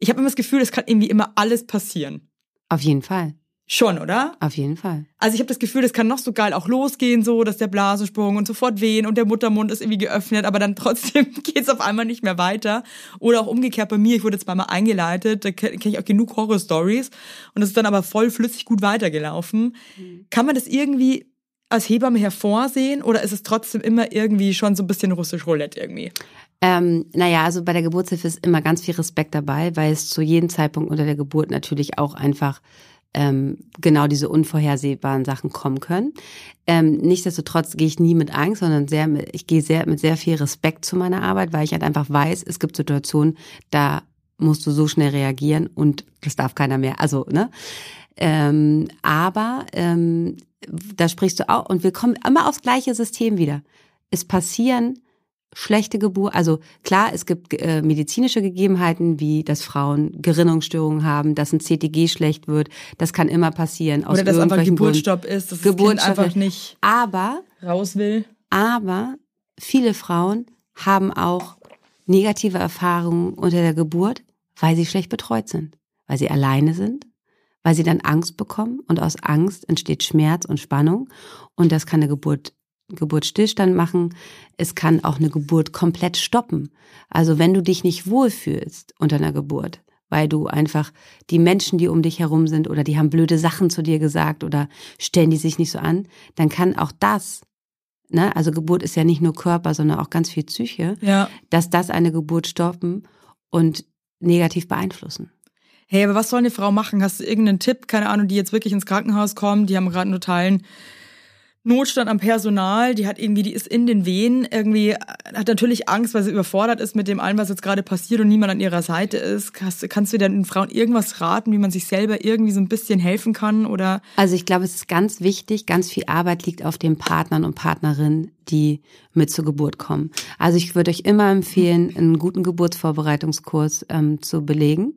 Ich habe immer das Gefühl, es kann irgendwie immer alles passieren. Auf jeden Fall. Schon, oder? Auf jeden Fall. Also ich habe das Gefühl, das kann noch so geil auch losgehen, so dass der Blasensprung und sofort wehen und der Muttermund ist irgendwie geöffnet, aber dann (laughs) trotzdem geht's auf einmal nicht mehr weiter. Oder auch umgekehrt bei mir, ich wurde jetzt mal eingeleitet, da kenne ich auch genug Horror-Stories und das ist dann aber voll flüssig gut weitergelaufen. Mhm. Kann man das irgendwie als Hebamme hervorsehen oder ist es trotzdem immer irgendwie schon so ein bisschen russisch Roulette irgendwie? Ähm, naja, also bei der Geburtshilfe ist immer ganz viel Respekt dabei, weil es zu jedem Zeitpunkt unter der Geburt natürlich auch einfach ähm, genau diese unvorhersehbaren Sachen kommen können. Ähm, nichtsdestotrotz gehe ich nie mit Angst, sondern sehr, ich gehe sehr mit sehr viel Respekt zu meiner Arbeit, weil ich halt einfach weiß, es gibt Situationen, da musst du so schnell reagieren und das darf keiner mehr. Also, ne? Ähm, aber ähm, da sprichst du auch, und wir kommen immer aufs gleiche System wieder. Es passieren schlechte Geburt, also klar, es gibt äh, medizinische Gegebenheiten, wie dass Frauen Gerinnungsstörungen haben, dass ein CTG schlecht wird, das kann immer passieren. Oder dass einfach Geburtsstopp ist, dass Geburtsstopp das kind einfach nicht aber, raus will. Aber viele Frauen haben auch negative Erfahrungen unter der Geburt, weil sie schlecht betreut sind, weil sie alleine sind, weil sie dann Angst bekommen und aus Angst entsteht Schmerz und Spannung und das kann eine Geburt Geburtsstillstand machen. Es kann auch eine Geburt komplett stoppen. Also wenn du dich nicht wohlfühlst unter einer Geburt, weil du einfach die Menschen, die um dich herum sind oder die haben blöde Sachen zu dir gesagt oder stellen die sich nicht so an, dann kann auch das, ne, also Geburt ist ja nicht nur Körper, sondern auch ganz viel Psyche, ja. dass das eine Geburt stoppen und negativ beeinflussen. Hey, aber was soll eine Frau machen? Hast du irgendeinen Tipp, keine Ahnung, die jetzt wirklich ins Krankenhaus kommen, die haben gerade einen totalen Notstand am Personal, die hat irgendwie, die ist in den Wehen, irgendwie hat natürlich Angst, weil sie überfordert ist mit dem allem, was jetzt gerade passiert und niemand an ihrer Seite ist. Kannst, kannst du den Frauen irgendwas raten, wie man sich selber irgendwie so ein bisschen helfen kann oder? Also ich glaube, es ist ganz wichtig, ganz viel Arbeit liegt auf den Partnern und Partnerinnen, die mit zur Geburt kommen. Also ich würde euch immer empfehlen, einen guten Geburtsvorbereitungskurs ähm, zu belegen,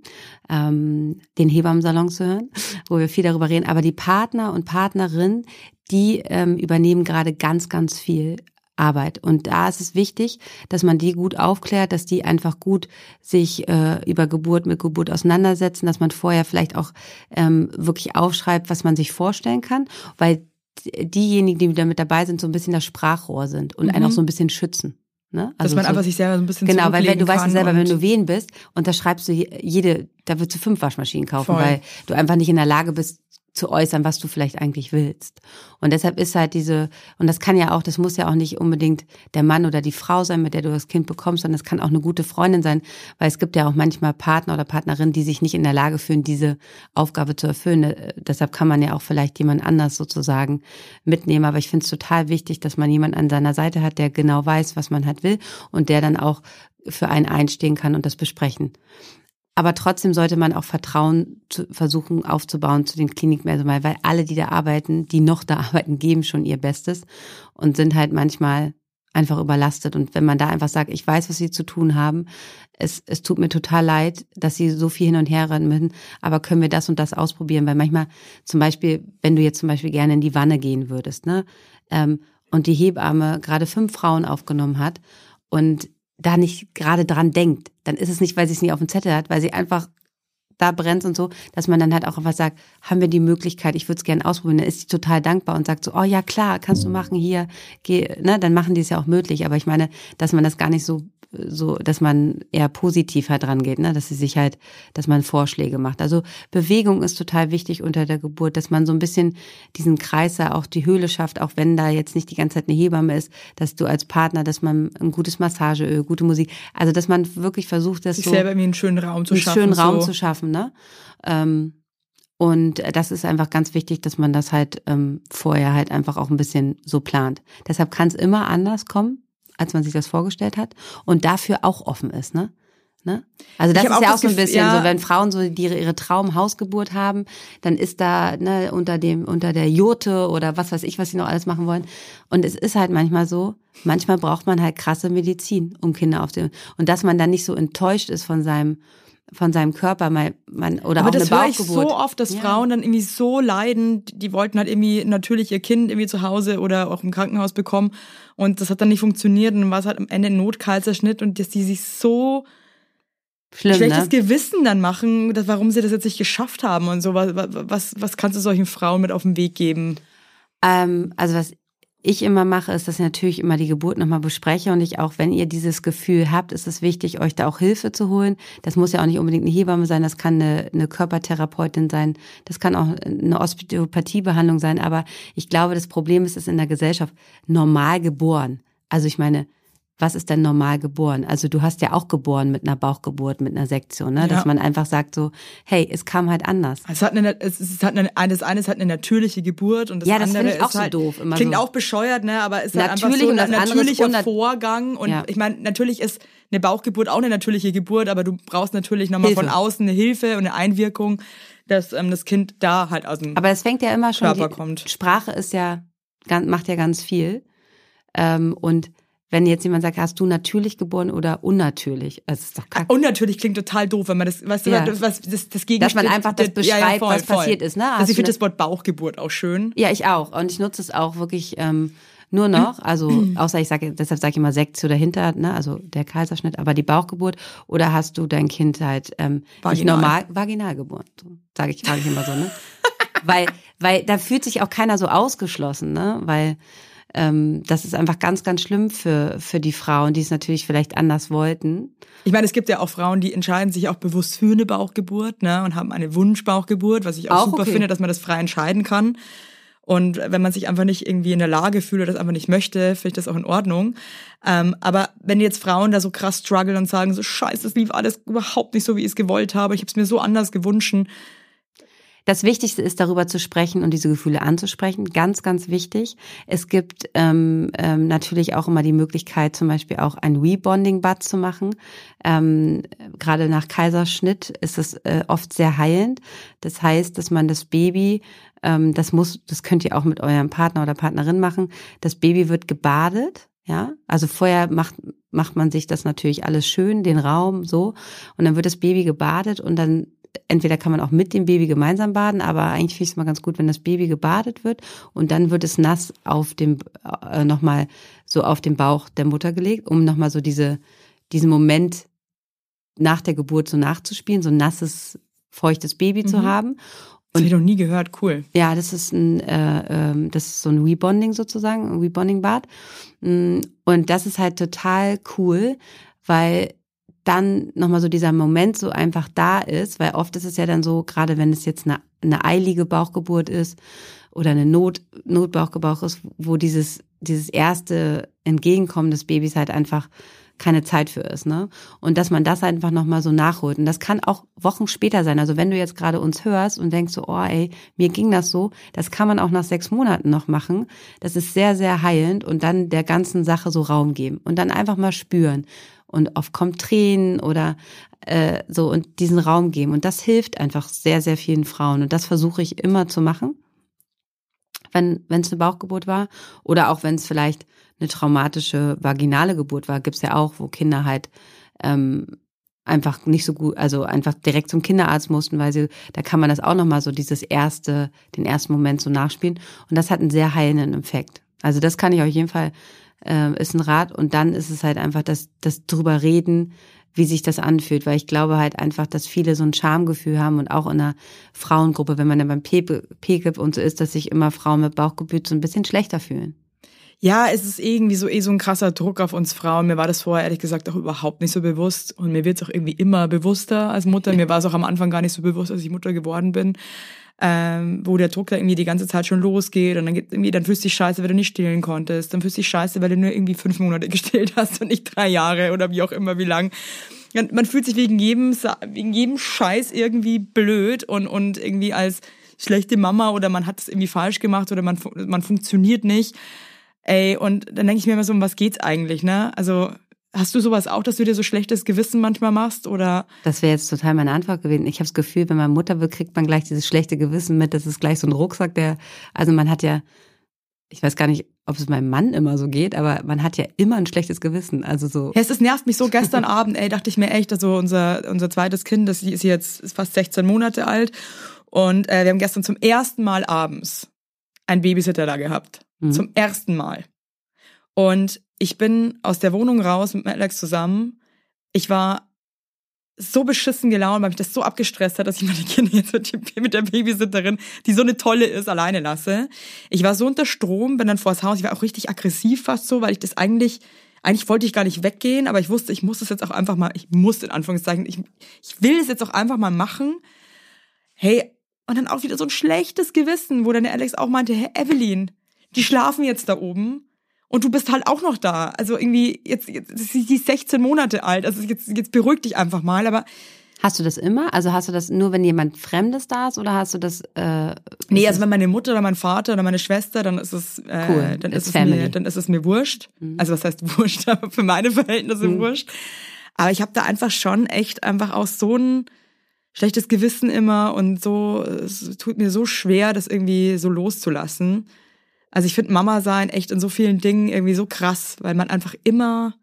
ähm, den Hebammensalon zu hören, wo wir viel darüber reden. Aber die Partner und Partnerinnen, die ähm, übernehmen gerade ganz, ganz viel Arbeit. Und da ist es wichtig, dass man die gut aufklärt, dass die einfach gut sich äh, über Geburt mit Geburt auseinandersetzen, dass man vorher vielleicht auch ähm, wirklich aufschreibt, was man sich vorstellen kann, weil diejenigen, die wieder mit dabei sind, so ein bisschen das Sprachrohr sind und mhm. einen auch so ein bisschen schützen. Ne? Also Dass man so, einfach sich selber so ein bisschen Genau, weil wenn du weißt ja selber, wenn du wehen bist und da schreibst du jede, da würdest du fünf Waschmaschinen kaufen, Voll. weil du einfach nicht in der Lage bist, zu äußern, was du vielleicht eigentlich willst. Und deshalb ist halt diese, und das kann ja auch, das muss ja auch nicht unbedingt der Mann oder die Frau sein, mit der du das Kind bekommst, sondern es kann auch eine gute Freundin sein, weil es gibt ja auch manchmal Partner oder Partnerinnen, die sich nicht in der Lage fühlen, diese Aufgabe zu erfüllen. Äh, deshalb kann man ja auch vielleicht jemand anders sozusagen mitnehmen. Aber ich finde es total wichtig, dass man jemand an seiner Seite hat, der genau weiß, was man halt will und der dann auch für einen einstehen kann und das besprechen. Aber trotzdem sollte man auch Vertrauen zu, versuchen aufzubauen zu den Klinikpersonal, weil alle, die da arbeiten, die noch da (laughs) arbeiten, geben schon ihr Bestes und sind halt manchmal einfach überlastet. Und wenn man da einfach sagt, ich weiß, was sie zu tun haben, es, es tut mir total leid, dass sie so viel hin und her rennen müssen, aber können wir das und das ausprobieren? Weil manchmal, zum Beispiel, wenn du jetzt zum Beispiel gerne in die Wanne gehen würdest, ne, ähm, und die Hebamme gerade fünf Frauen aufgenommen hat und da nicht gerade dran denkt, dann ist es nicht, weil sie es nie auf dem Zettel hat, weil sie einfach da brennt und so, dass man dann halt auch einfach sagt, haben wir die Möglichkeit, ich würde es gerne ausprobieren, dann ist sie total dankbar und sagt so, oh ja klar, kannst du machen hier, geh, ne, dann machen die es ja auch möglich. Aber ich meine, dass man das gar nicht so so, dass man eher positiv halt dran geht, ne? dass sie sich halt, dass man Vorschläge macht. Also Bewegung ist total wichtig unter der Geburt, dass man so ein bisschen diesen Kreis da auch die Höhle schafft, auch wenn da jetzt nicht die ganze Zeit eine Hebamme ist, dass du als Partner, dass man ein gutes Massageöl, gute Musik, also dass man wirklich versucht, das sich so selber irgendwie einen schönen Raum zu einen schaffen, schönen Raum so. zu schaffen, ne? Ähm, und das ist einfach ganz wichtig, dass man das halt ähm, vorher halt einfach auch ein bisschen so plant. Deshalb kann es immer anders kommen als man sich das vorgestellt hat und dafür auch offen ist, ne? Ne? Also das ist ja auch so ein bisschen ja. so, wenn Frauen so die ihre Traumhausgeburt haben, dann ist da ne, unter dem unter der Jurte oder was weiß ich, was sie noch alles machen wollen. Und es ist halt manchmal so, manchmal braucht man halt krasse Medizin, um Kinder aufzunehmen. Und dass man dann nicht so enttäuscht ist von seinem von seinem Körper mal man oder Aber auch das eine höre ich so oft, dass ja. Frauen dann irgendwie so leiden, die wollten halt irgendwie natürlich ihr Kind irgendwie zu Hause oder auch im Krankenhaus bekommen und das hat dann nicht funktioniert und dann war es halt am Ende ein Notkaiserschnitt und dass die sich so Schlimm, schlechtes ne? Gewissen dann machen, dass, warum sie das jetzt nicht geschafft haben und so. Was, was, was kannst du solchen Frauen mit auf den Weg geben? Ähm, also was ich immer mache, ist, dass ich natürlich immer die Geburt nochmal bespreche und ich auch, wenn ihr dieses Gefühl habt, ist es wichtig, euch da auch Hilfe zu holen. Das muss ja auch nicht unbedingt eine Hebamme sein, das kann eine, eine Körpertherapeutin sein, das kann auch eine Osteopathiebehandlung sein, aber ich glaube, das Problem ist, es in der Gesellschaft normal geboren. Also ich meine, was ist denn normal geboren? Also du hast ja auch geboren mit einer Bauchgeburt, mit einer Sektion, ne? Ja. dass man einfach sagt so, hey, es kam halt anders. Es hat eine, es hat eine, das eine ist halt eine natürliche Geburt und das ja, das andere ich auch ist halt, so doof. Immer klingt so. auch bescheuert, ne? aber ist halt einfach so ein natürlicher Vorgang und ja. ich meine, natürlich ist eine Bauchgeburt auch eine natürliche Geburt, aber du brauchst natürlich nochmal von außen eine Hilfe und eine Einwirkung, dass ähm, das Kind da halt aus dem Aber es fängt ja immer schon, Körper kommt. Sprache ist ja, macht ja ganz viel ähm, und wenn jetzt jemand sagt, hast du natürlich geboren oder unnatürlich? Das ist doch kacke. Unnatürlich klingt total doof, wenn man das, weißt du, ja. was, das, das Gegenstück. Dass man einfach das beschreibt, ja, ja, voll, was voll. passiert ist, ne? also ich finde das Wort Bauchgeburt auch schön. Ja, ich auch. Und ich nutze es auch wirklich, ähm, nur noch, also (clears throat) außer ich sage, deshalb sage ich immer Sektio dahinter, ne, also der Kaiserschnitt, aber die Bauchgeburt oder hast du dein Kind halt ähm, nicht normal vaginal geboren, so, sage ich, frage ich immer so, ne? (laughs) weil, weil da fühlt sich auch keiner so ausgeschlossen, ne? Weil ähm, das ist einfach ganz, ganz schlimm für, für die Frauen, die es natürlich vielleicht anders wollten. Ich meine, es gibt ja auch Frauen, die entscheiden sich auch bewusst für eine Bauchgeburt ne, und haben eine Wunschbauchgeburt, was ich auch, auch super okay. finde, dass man das frei entscheiden kann. Und wenn man sich einfach nicht irgendwie in der Lage fühlt oder das einfach nicht möchte, finde ich das auch in Ordnung. Ähm, aber wenn jetzt Frauen da so krass strugglen und sagen, so scheiße, das lief alles überhaupt nicht so, wie ich es gewollt habe, ich habe es mir so anders gewünscht, das Wichtigste ist, darüber zu sprechen und diese Gefühle anzusprechen. Ganz, ganz wichtig. Es gibt ähm, ähm, natürlich auch immer die Möglichkeit, zum Beispiel auch ein Rebonding-Bad zu machen. Ähm, gerade nach Kaiserschnitt ist es äh, oft sehr heilend. Das heißt, dass man das Baby, ähm, das muss, das könnt ihr auch mit eurem Partner oder Partnerin machen. Das Baby wird gebadet. Ja, also vorher macht, macht man sich das natürlich alles schön, den Raum so. Und dann wird das Baby gebadet und dann entweder kann man auch mit dem Baby gemeinsam baden, aber eigentlich finde ich es mal ganz gut, wenn das Baby gebadet wird und dann wird es nass auf dem äh, nochmal so auf den Bauch der Mutter gelegt, um nochmal so diese diesen Moment nach der Geburt so nachzuspielen, so nasses feuchtes Baby mhm. zu haben. Und, das habe ich noch nie gehört, cool. Ja, das ist ein, äh, äh, das ist so ein Rebonding sozusagen, ein Rebonding-Bad. Mm, und das ist halt total cool, weil dann nochmal so dieser Moment so einfach da ist, weil oft ist es ja dann so, gerade wenn es jetzt eine, eine eilige Bauchgeburt ist oder eine Not, Notbauchgebauch ist, wo dieses, dieses erste Entgegenkommen des Babys halt einfach keine Zeit für ist, ne? Und dass man das einfach nochmal so nachholt. Und das kann auch Wochen später sein. Also wenn du jetzt gerade uns hörst und denkst so, oh ey, mir ging das so, das kann man auch nach sechs Monaten noch machen. Das ist sehr, sehr heilend und dann der ganzen Sache so Raum geben und dann einfach mal spüren und oft kommt Tränen oder äh, so und diesen Raum geben. Und das hilft einfach sehr, sehr vielen Frauen. Und das versuche ich immer zu machen, wenn es eine Bauchgeburt war oder auch wenn es vielleicht eine traumatische vaginale Geburt war, gibt's ja auch, wo Kinder halt ähm, einfach nicht so gut, also einfach direkt zum Kinderarzt mussten, weil sie, da kann man das auch nochmal so dieses erste, den ersten Moment so nachspielen. Und das hat einen sehr heilenden Effekt. Also das kann ich auf jeden Fall äh, ist ein Rat. Und dann ist es halt einfach das, das drüber reden, wie sich das anfühlt, weil ich glaube halt einfach, dass viele so ein Schamgefühl haben und auch in einer Frauengruppe, wenn man dann beim PKIP und so ist, dass sich immer Frauen mit Bauchgefühl so ein bisschen schlechter fühlen. Ja, es ist irgendwie so eh so ein krasser Druck auf uns Frauen. Mir war das vorher ehrlich gesagt auch überhaupt nicht so bewusst und mir wird es auch irgendwie immer bewusster als Mutter. Mir war es auch am Anfang gar nicht so bewusst, als ich Mutter geworden bin ähm, wo der Druck da irgendwie die ganze Zeit schon losgeht und dann geht irgendwie, dann fühlst du dich scheiße, weil du nicht stillen konntest, dann fühlst du dich scheiße, weil du nur irgendwie fünf Monate (laughs) gestillt hast und nicht drei Jahre oder wie auch immer, wie lang. Man fühlt sich wegen jedem, wegen jedem Scheiß irgendwie blöd und, und irgendwie als schlechte Mama oder man hat es irgendwie falsch gemacht oder man, man funktioniert nicht. Ey, und dann denke ich mir immer so, um was geht's eigentlich, ne? Also Hast du sowas auch, dass du dir so schlechtes Gewissen manchmal machst oder? Das wäre jetzt total meine Antwort gewesen. Ich habe das Gefühl, wenn man Mutter wird, kriegt man gleich dieses schlechte Gewissen mit. Das ist gleich so ein Rucksack, der, also man hat ja, ich weiß gar nicht, ob es meinem Mann immer so geht, aber man hat ja immer ein schlechtes Gewissen. Also so. Ja, es ist, nervt mich so. Gestern (laughs) Abend, ey, dachte ich mir echt, also unser, unser zweites Kind, das ist jetzt ist fast 16 Monate alt. Und äh, wir haben gestern zum ersten Mal abends einen Babysitter da gehabt. Mhm. Zum ersten Mal. Und ich bin aus der Wohnung raus mit Alex zusammen. Ich war so beschissen gelaunt, weil mich das so abgestresst hat, dass ich (laughs) meine Kinder jetzt mit der Babysitterin, die so eine tolle ist, alleine lasse. Ich war so unter Strom, bin dann vors Haus. Ich war auch richtig aggressiv fast so, weil ich das eigentlich, eigentlich wollte ich gar nicht weggehen, aber ich wusste, ich muss das jetzt auch einfach mal, ich muss in Anführungszeichen, ich, ich will es jetzt auch einfach mal machen. Hey, und dann auch wieder so ein schlechtes Gewissen, wo dann der Alex auch meinte, hey Evelyn, die schlafen jetzt da oben und du bist halt auch noch da. Also irgendwie, jetzt, jetzt ist sie 16 Monate alt. Also jetzt, jetzt beruhig dich einfach mal. Aber Hast du das immer? Also hast du das nur, wenn jemand Fremdes da ist, oder hast du das? Äh, nee, also wenn meine Mutter oder mein Vater oder meine Schwester, dann ist es, äh, cool. dann ist es mir, dann ist es mir wurscht. Mhm. Also was heißt wurscht? (laughs) Aber für meine Verhältnisse mhm. wurscht. Aber ich habe da einfach schon echt einfach auch so ein schlechtes Gewissen immer und so. Es tut mir so schwer, das irgendwie so loszulassen. Also ich finde Mama sein echt in so vielen Dingen irgendwie so krass, weil man einfach immer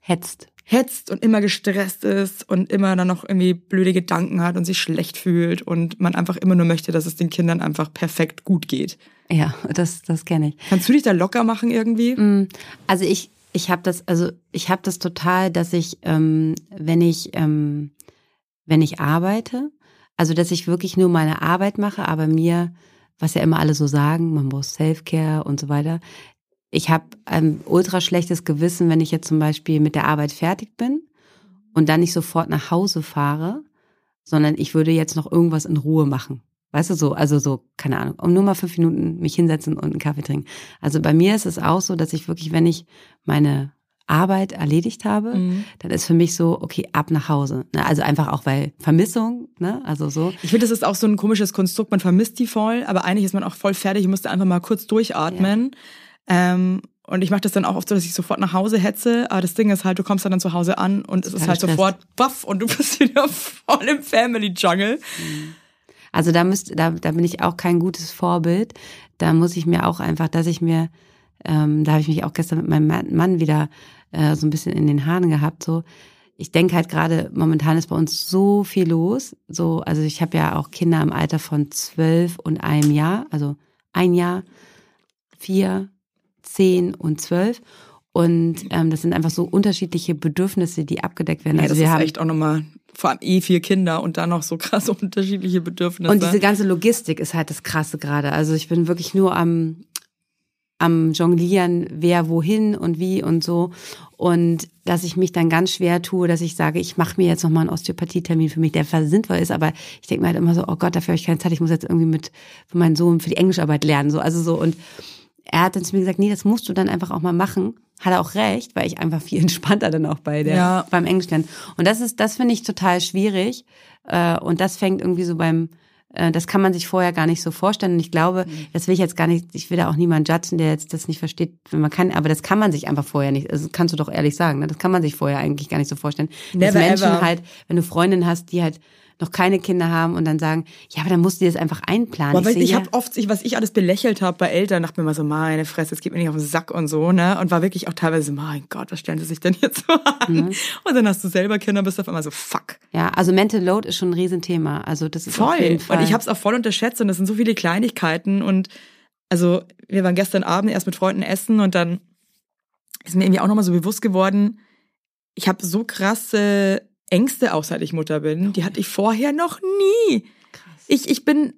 hetzt. Hetzt und immer gestresst ist und immer dann noch irgendwie blöde Gedanken hat und sich schlecht fühlt und man einfach immer nur möchte, dass es den Kindern einfach perfekt gut geht. Ja, das, das kenne ich. Kannst du dich da locker machen irgendwie? Mm, also ich, ich habe das, also ich habe das total, dass ich, ähm, wenn ich, ähm, wenn ich arbeite, also dass ich wirklich nur meine Arbeit mache, aber mir was ja immer alle so sagen, man muss Self-Care und so weiter. Ich habe ein ultra schlechtes Gewissen, wenn ich jetzt zum Beispiel mit der Arbeit fertig bin und dann nicht sofort nach Hause fahre, sondern ich würde jetzt noch irgendwas in Ruhe machen. Weißt du so, also so, keine Ahnung, um nur mal fünf Minuten mich hinsetzen und einen Kaffee trinken. Also bei mir ist es auch so, dass ich wirklich, wenn ich meine Arbeit erledigt habe, mhm. dann ist für mich so, okay, ab nach Hause. Ne? Also einfach auch, weil Vermissung, ne? also so. Ich finde, das ist auch so ein komisches Konstrukt, man vermisst die voll, aber eigentlich ist man auch voll fertig, ich musste einfach mal kurz durchatmen. Ja. Ähm, und ich mache das dann auch oft so, dass ich sofort nach Hause hetze. Aber das Ding ist halt, du kommst dann zu Hause an und es ist halt Stress. sofort baff und du bist (laughs) wieder voll im Family Jungle. Mhm. Also da müsst, da, da bin ich auch kein gutes Vorbild. Da muss ich mir auch einfach, dass ich mir, ähm, da habe ich mich auch gestern mit meinem Mann wieder äh, so ein bisschen in den Haaren gehabt. So, ich denke halt gerade, momentan ist bei uns so viel los. So, also ich habe ja auch Kinder im Alter von zwölf und einem Jahr, also ein Jahr, vier, zehn und zwölf. Und ähm, das sind einfach so unterschiedliche Bedürfnisse, die abgedeckt werden. Ja, also das wir ist haben, echt auch nochmal vor allem eh vier Kinder und dann noch so krass (laughs) unterschiedliche Bedürfnisse. Und diese ganze Logistik ist halt das Krasse gerade. Also ich bin wirklich nur am am Jonglieren, wer wohin und wie und so. Und dass ich mich dann ganz schwer tue, dass ich sage, ich mache mir jetzt nochmal einen Osteopathietermin für mich, der sinnvoll ist, aber ich denke mir halt immer so, oh Gott, dafür habe ich keine Zeit, ich muss jetzt irgendwie mit für meinen Sohn für die Englischarbeit lernen. So, also so. Und er hat dann zu mir gesagt, nee, das musst du dann einfach auch mal machen. Hat er auch recht, weil ich einfach viel (laughs) entspannter dann auch bei der ja. beim Englisch lernen. Und das ist, das finde ich total schwierig. Äh, und das fängt irgendwie so beim das kann man sich vorher gar nicht so vorstellen. Und ich glaube, mhm. das will ich jetzt gar nicht, ich will da auch niemanden judgen, der jetzt das nicht versteht, wenn man kann, aber das kann man sich einfach vorher nicht, also kannst du doch ehrlich sagen, ne? das kann man sich vorher eigentlich gar nicht so vorstellen. Never dass Menschen ever. halt, wenn du Freundinnen hast, die halt noch keine Kinder haben und dann sagen, ja, aber dann musst du dir das einfach einplanen. Boah, ich ich habe oft, ich, was ich alles belächelt habe bei Eltern, dachte mir immer so, meine Fresse, es geht mir nicht auf den Sack und so, ne? Und war wirklich auch teilweise so, mein Gott, was stellen sie sich denn jetzt so an? Mhm. Und dann hast du selber Kinder, bist auf einmal so, fuck. Ja, also Mental Load ist schon ein Riesenthema. Also das ist voll. Auf jeden Fall. Und ich habe es auch voll unterschätzt und das sind so viele Kleinigkeiten und also wir waren gestern Abend erst mit Freunden essen und dann ist mir irgendwie auch nochmal so bewusst geworden, ich habe so krasse Ängste, auch seit ich Mutter bin. Die hatte ich vorher noch nie. Krass. Ich, ich bin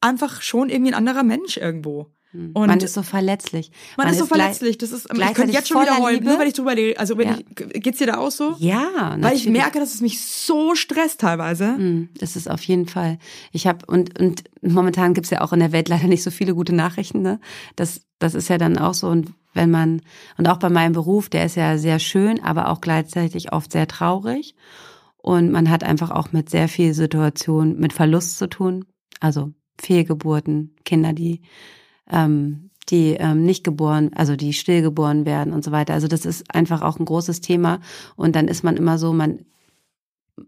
einfach schon irgendwie ein anderer Mensch irgendwo. Hm. Und man ist so verletzlich. Man, man ist so verletzlich. Das ist, ich könnte jetzt schon wieder heulen, Liebe. nur weil ich drüber rede. Also wenn ja. ich, geht's dir da auch so? Ja, natürlich. Weil ich merke, dass es mich so stresst teilweise. Hm, das ist auf jeden Fall. Ich habe und und momentan gibt's ja auch in der Welt leider nicht so viele gute Nachrichten. Ne? Das das ist ja dann auch so und wenn man und auch bei meinem Beruf, der ist ja sehr schön, aber auch gleichzeitig oft sehr traurig. Und man hat einfach auch mit sehr viel Situation mit Verlust zu tun. Also Fehlgeburten, Kinder, die, ähm, die ähm, nicht geboren, also die stillgeboren werden und so weiter. Also das ist einfach auch ein großes Thema. Und dann ist man immer so, man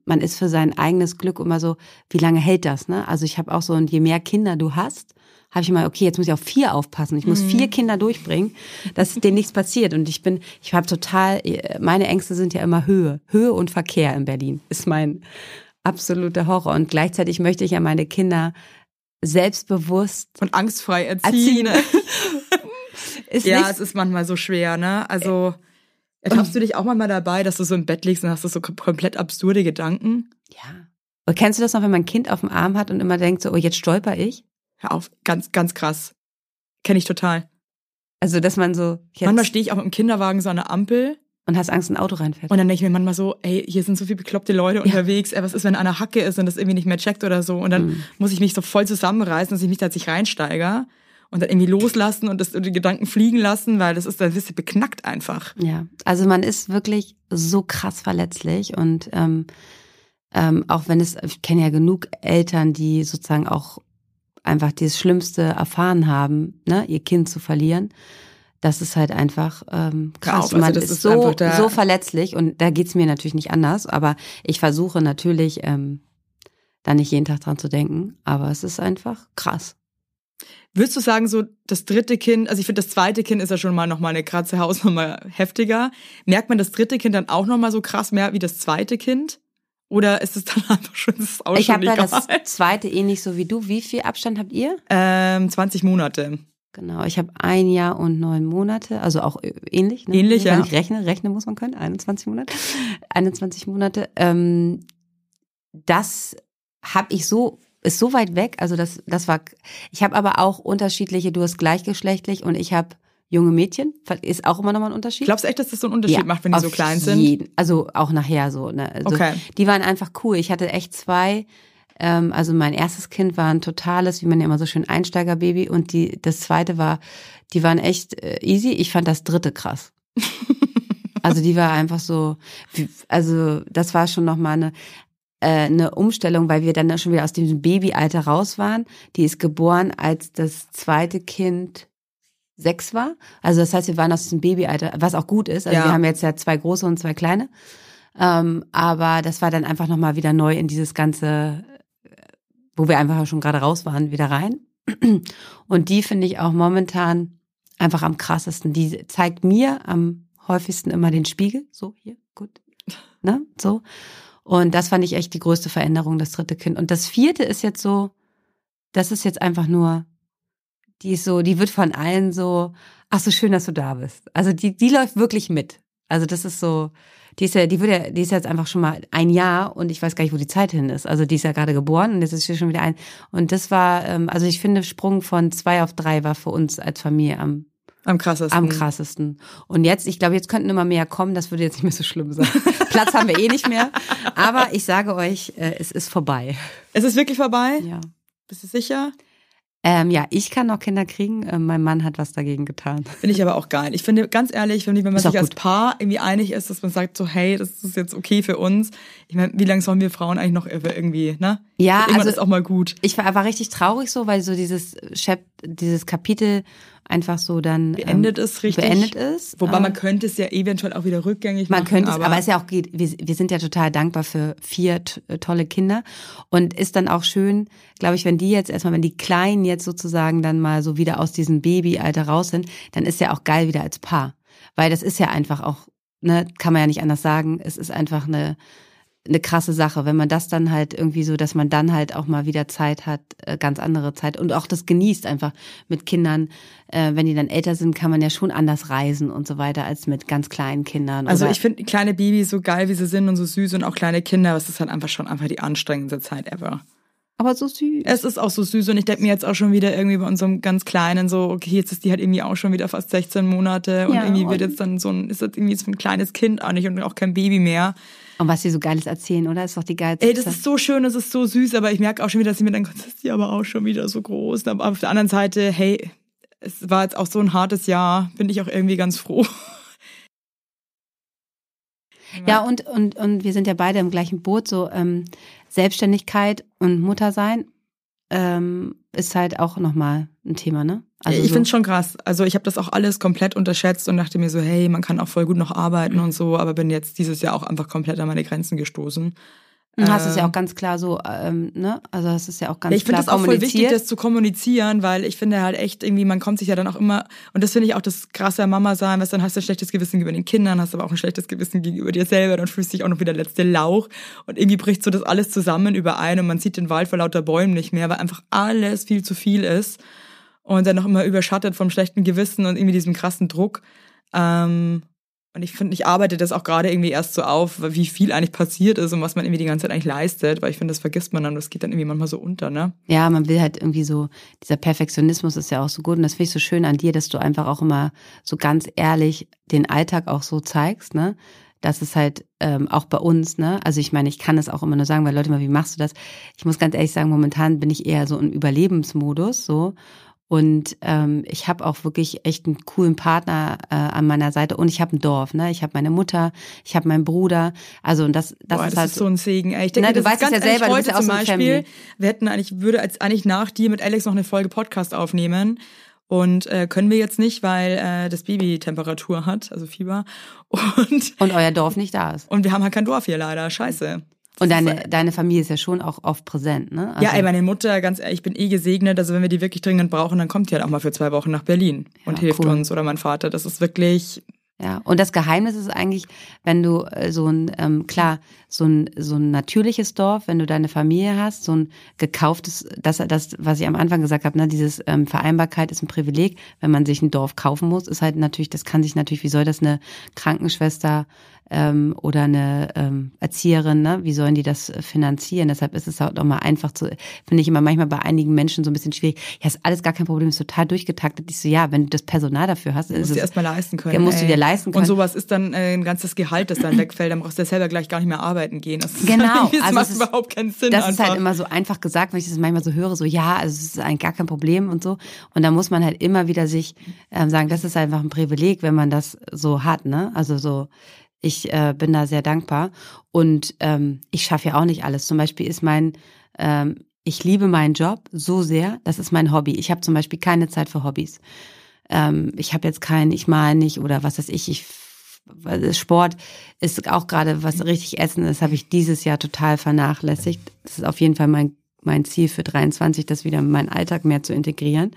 man ist für sein eigenes Glück immer so, wie lange hält das? Ne? Also ich habe auch so, und je mehr Kinder du hast, habe ich immer, okay, jetzt muss ich auf vier aufpassen. Ich muss mhm. vier Kinder durchbringen, dass denen nichts passiert. Und ich bin, ich habe total, meine Ängste sind ja immer Höhe. Höhe und Verkehr in Berlin ist mein absoluter Horror. Und gleichzeitig möchte ich ja meine Kinder selbstbewusst und angstfrei erziehen. erziehen. (laughs) ja, es ist manchmal so schwer, ne? Also ertappst du dich auch manchmal dabei, dass du so im Bett liegst und hast so komplett absurde Gedanken? Ja. Und kennst du das noch, wenn man ein Kind auf dem Arm hat und immer denkt so, oh, jetzt stolper ich? Hör auf, ganz, ganz krass. Kenne ich total. Also, dass man so. Jetzt manchmal stehe ich auch im Kinderwagen so an der Ampel. Und hast Angst, ein Auto reinfährt. Und dann denke ich mir manchmal so, ey, hier sind so viele bekloppte Leute ja. unterwegs. Ey, was ist, wenn einer Hacke ist und das irgendwie nicht mehr checkt oder so? Und dann mhm. muss ich mich so voll zusammenreißen, dass ich mich da nicht reinsteige und dann irgendwie loslassen und, das, die Gedanken fliegen lassen, weil das ist dann ein bisschen beknackt einfach. Ja, also man ist wirklich so krass verletzlich und ähm, ähm, auch wenn es, ich kenne ja genug Eltern, die sozusagen auch einfach das Schlimmste erfahren haben, ne, ihr Kind zu verlieren. Das ist halt einfach ähm, krass. Auf, also Man ist, ist so, so verletzlich und da geht's mir natürlich nicht anders, aber ich versuche natürlich, ähm, da nicht jeden Tag dran zu denken, aber es ist einfach krass. Würdest du sagen, so das dritte Kind, also ich finde, das zweite Kind ist ja schon mal nochmal eine kratze (laughs) Hausnummer heftiger. Merkt man das dritte Kind dann auch nochmal so krass mehr wie das zweite Kind? Oder ist es dann (laughs) einfach schon das auch Ich habe da das zweite ähnlich so wie du. Wie viel Abstand habt ihr? Ähm, 20 Monate. Genau, ich habe ein Jahr und neun Monate, also auch ähnlich. Ne? Ähnlich, Wenn ja. ich rechne, rechnen muss man können, 21 Monate. (laughs) 21 Monate. Ähm, das habe ich so ist so weit weg. Also das, das war. Ich habe aber auch unterschiedliche. Du hast gleichgeschlechtlich und ich habe junge Mädchen. Ist auch immer nochmal ein Unterschied. Glaubst du echt, dass das so einen Unterschied ja, macht, wenn die so klein sind? Jeden. Also auch nachher so. Ne? Also okay. Die waren einfach cool. Ich hatte echt zwei. Ähm, also mein erstes Kind war ein totales, wie man ja immer so schön Einsteigerbaby und die das zweite war, die waren echt äh, easy. Ich fand das dritte krass. (laughs) also die war einfach so, also das war schon nochmal eine äh, eine Umstellung, weil wir dann schon wieder aus diesem Babyalter raus waren. Die ist geboren, als das zweite Kind sechs war. Also das heißt, wir waren aus diesem Babyalter, was auch gut ist. Also ja. wir haben jetzt ja zwei große und zwei kleine. Ähm, aber das war dann einfach nochmal wieder neu in dieses ganze, wo wir einfach schon gerade raus waren, wieder rein. (clears throat) Und die finde ich auch momentan einfach am krassesten. Die zeigt mir am häufigsten immer den Spiegel. So, hier, gut. Ne? So. Und das fand ich echt die größte Veränderung, das dritte Kind. Und das vierte ist jetzt so, das ist jetzt einfach nur, die ist so, die wird von allen so, ach so schön, dass du da bist. Also die, die läuft wirklich mit. Also das ist so, die ist ja, die wird ja, die ist jetzt einfach schon mal ein Jahr und ich weiß gar nicht, wo die Zeit hin ist. Also die ist ja gerade geboren und jetzt ist sie schon wieder ein. Und das war, ähm, also ich finde, Sprung von zwei auf drei war für uns als Familie am am krassesten. Am krassesten. Und jetzt, ich glaube, jetzt könnten immer mehr kommen, das würde jetzt nicht mehr so schlimm sein. (laughs) Platz haben wir eh nicht mehr. Aber ich sage euch, äh, es ist vorbei. Es ist wirklich vorbei? Ja. Bist du sicher? Ähm, ja, ich kann noch Kinder kriegen. Ähm, mein Mann hat was dagegen getan. Finde ich aber auch geil. Ich finde, ganz ehrlich, wenn, man ist sich als Paar irgendwie einig ist, dass man sagt so, hey, das ist jetzt okay für uns. Ich meine, wie lange sollen wir Frauen eigentlich noch irgendwie, ne? Ja, Irgendwann also ist auch mal gut. Ich war, war richtig traurig so, weil so dieses dieses Kapitel einfach so dann beendet ähm, ist, richtig. Beendet ist. Wobei man könnte es ja eventuell auch wieder rückgängig man machen. Man könnte es, aber es ja auch geht. Wir, wir sind ja total dankbar für vier äh, tolle Kinder und ist dann auch schön, glaube ich, wenn die jetzt erstmal, wenn die Kleinen jetzt sozusagen dann mal so wieder aus diesem Babyalter raus sind, dann ist ja auch geil wieder als Paar, weil das ist ja einfach auch, ne, kann man ja nicht anders sagen. Es ist einfach eine eine krasse Sache, wenn man das dann halt irgendwie so, dass man dann halt auch mal wieder Zeit hat, äh, ganz andere Zeit und auch das genießt einfach mit Kindern. Äh, wenn die dann älter sind, kann man ja schon anders reisen und so weiter als mit ganz kleinen Kindern. Also ich finde kleine Babys so geil, wie sie sind und so süß und auch kleine Kinder, es ist halt einfach schon einfach die anstrengendste Zeit ever. Aber so süß. Es ist auch so süß und ich denke mir jetzt auch schon wieder irgendwie bei unserem ganz Kleinen so, okay, jetzt ist die halt irgendwie auch schon wieder fast 16 Monate und ja, irgendwie wird jetzt dann so ein, ist das irgendwie so ein kleines Kind auch nicht und auch kein Baby mehr. Und was sie so Geiles erzählen, oder? Ist doch die geilste. Ey, das ist so schön, das ist so süß, aber ich merke auch schon wieder, dass sie mir dann, das ist die aber auch schon wieder so groß. Aber auf der anderen Seite, hey, es war jetzt auch so ein hartes Jahr, bin ich auch irgendwie ganz froh. Ja, und, und, und wir sind ja beide im gleichen Boot, so ähm, Selbstständigkeit und Muttersein ähm, ist halt auch nochmal ein Thema, ne? Also ich so. finde schon krass. Also ich habe das auch alles komplett unterschätzt und dachte mir so, hey, man kann auch voll gut noch arbeiten und so, aber bin jetzt dieses Jahr auch einfach komplett an meine Grenzen gestoßen. Du hast es ja auch ganz klar so, ähm, ne? Also das ist ja auch ganz ja, ich klar Ich finde das auch voll wichtig, das zu kommunizieren, weil ich finde halt echt irgendwie, man kommt sich ja dann auch immer, und das finde ich auch das krasse Mama sein, was dann hast du ein schlechtes Gewissen gegenüber den Kindern, hast aber auch ein schlechtes Gewissen gegenüber dir selber, dann fühlst du dich auch noch wie der letzte Lauch und irgendwie bricht so das alles zusammen überein und man sieht den Wald vor lauter Bäumen nicht mehr, weil einfach alles viel zu viel ist und dann noch immer überschattet vom schlechten Gewissen und irgendwie diesem krassen Druck. Ähm, und ich finde, ich arbeite das auch gerade irgendwie erst so auf, wie viel eigentlich passiert ist und was man irgendwie die ganze Zeit eigentlich leistet, weil ich finde, das vergisst man dann, das geht dann irgendwie manchmal so unter, ne? Ja, man will halt irgendwie so, dieser Perfektionismus ist ja auch so gut und das finde ich so schön an dir, dass du einfach auch immer so ganz ehrlich den Alltag auch so zeigst, ne? Das ist halt ähm, auch bei uns, ne? Also ich meine, ich kann das auch immer nur sagen, weil Leute mal, wie machst du das? Ich muss ganz ehrlich sagen, momentan bin ich eher so im Überlebensmodus, so und ähm, ich habe auch wirklich echt einen coolen Partner äh, an meiner Seite und ich habe ein Dorf, ne? Ich habe meine Mutter, ich habe meinen Bruder. Also und das, das Boah, ist das halt ist so ein Segen. Ich denke, ne, du weißt es ja selber, heute du bist ja auch zum so Beispiel. Wir hätten eigentlich würde als eigentlich nach dir mit Alex noch eine Folge Podcast aufnehmen. Und äh, können wir jetzt nicht, weil äh, das Baby Temperatur hat, also Fieber. (laughs) Und, und euer Dorf nicht da ist. Und wir haben halt kein Dorf hier leider. Scheiße. Und deine, deine Familie ist ja schon auch oft präsent, ne? Also ja, ey, meine Mutter, ganz ehrlich, ich bin eh gesegnet. Also wenn wir die wirklich dringend brauchen, dann kommt die halt auch mal für zwei Wochen nach Berlin und hilft cool. uns. Oder mein Vater. Das ist wirklich. Ja, und das Geheimnis ist eigentlich, wenn du äh, so ein, ähm, klar, so ein, so ein natürliches Dorf, wenn du deine Familie hast, so ein gekauftes, das, das, was ich am Anfang gesagt habe, ne, dieses ähm, Vereinbarkeit ist ein Privileg, wenn man sich ein Dorf kaufen muss, ist halt natürlich, das kann sich natürlich, wie soll das eine Krankenschwester ähm, oder eine ähm, Erzieherin, ne? wie sollen die das finanzieren? Deshalb ist es auch mal einfach zu, finde ich immer manchmal bei einigen Menschen so ein bisschen schwierig. Ja, ist alles gar kein Problem, ist total durchgetaktet. Ich so, ja, wenn du das Personal dafür hast, ist musst es, du erstmal leisten können. musst du dir leisten können. Und sowas ist dann äh, ein ganzes Gehalt, das dann wegfällt, dann brauchst du ja selber gleich gar nicht mehr arbeiten gehen. Das genau, (laughs) das also macht ist, überhaupt keinen Sinn. Das einfach. ist halt immer so einfach gesagt, wenn ich das manchmal so höre, so ja, also es ist eigentlich gar kein Problem und so. Und da muss man halt immer wieder sich ähm, sagen, das ist einfach ein Privileg, wenn man das so hat, ne? Also so ich äh, bin da sehr dankbar. Und ähm, ich schaffe ja auch nicht alles. Zum Beispiel ist mein, ähm, ich liebe meinen Job so sehr, das ist mein Hobby. Ich habe zum Beispiel keine Zeit für Hobbys. Ähm, ich habe jetzt keinen, ich mal nicht oder was weiß ich, ich Sport ist auch gerade was richtig Essen ist, habe ich dieses Jahr total vernachlässigt. Das ist auf jeden Fall mein mein Ziel für 23, das wieder in meinen Alltag mehr zu integrieren.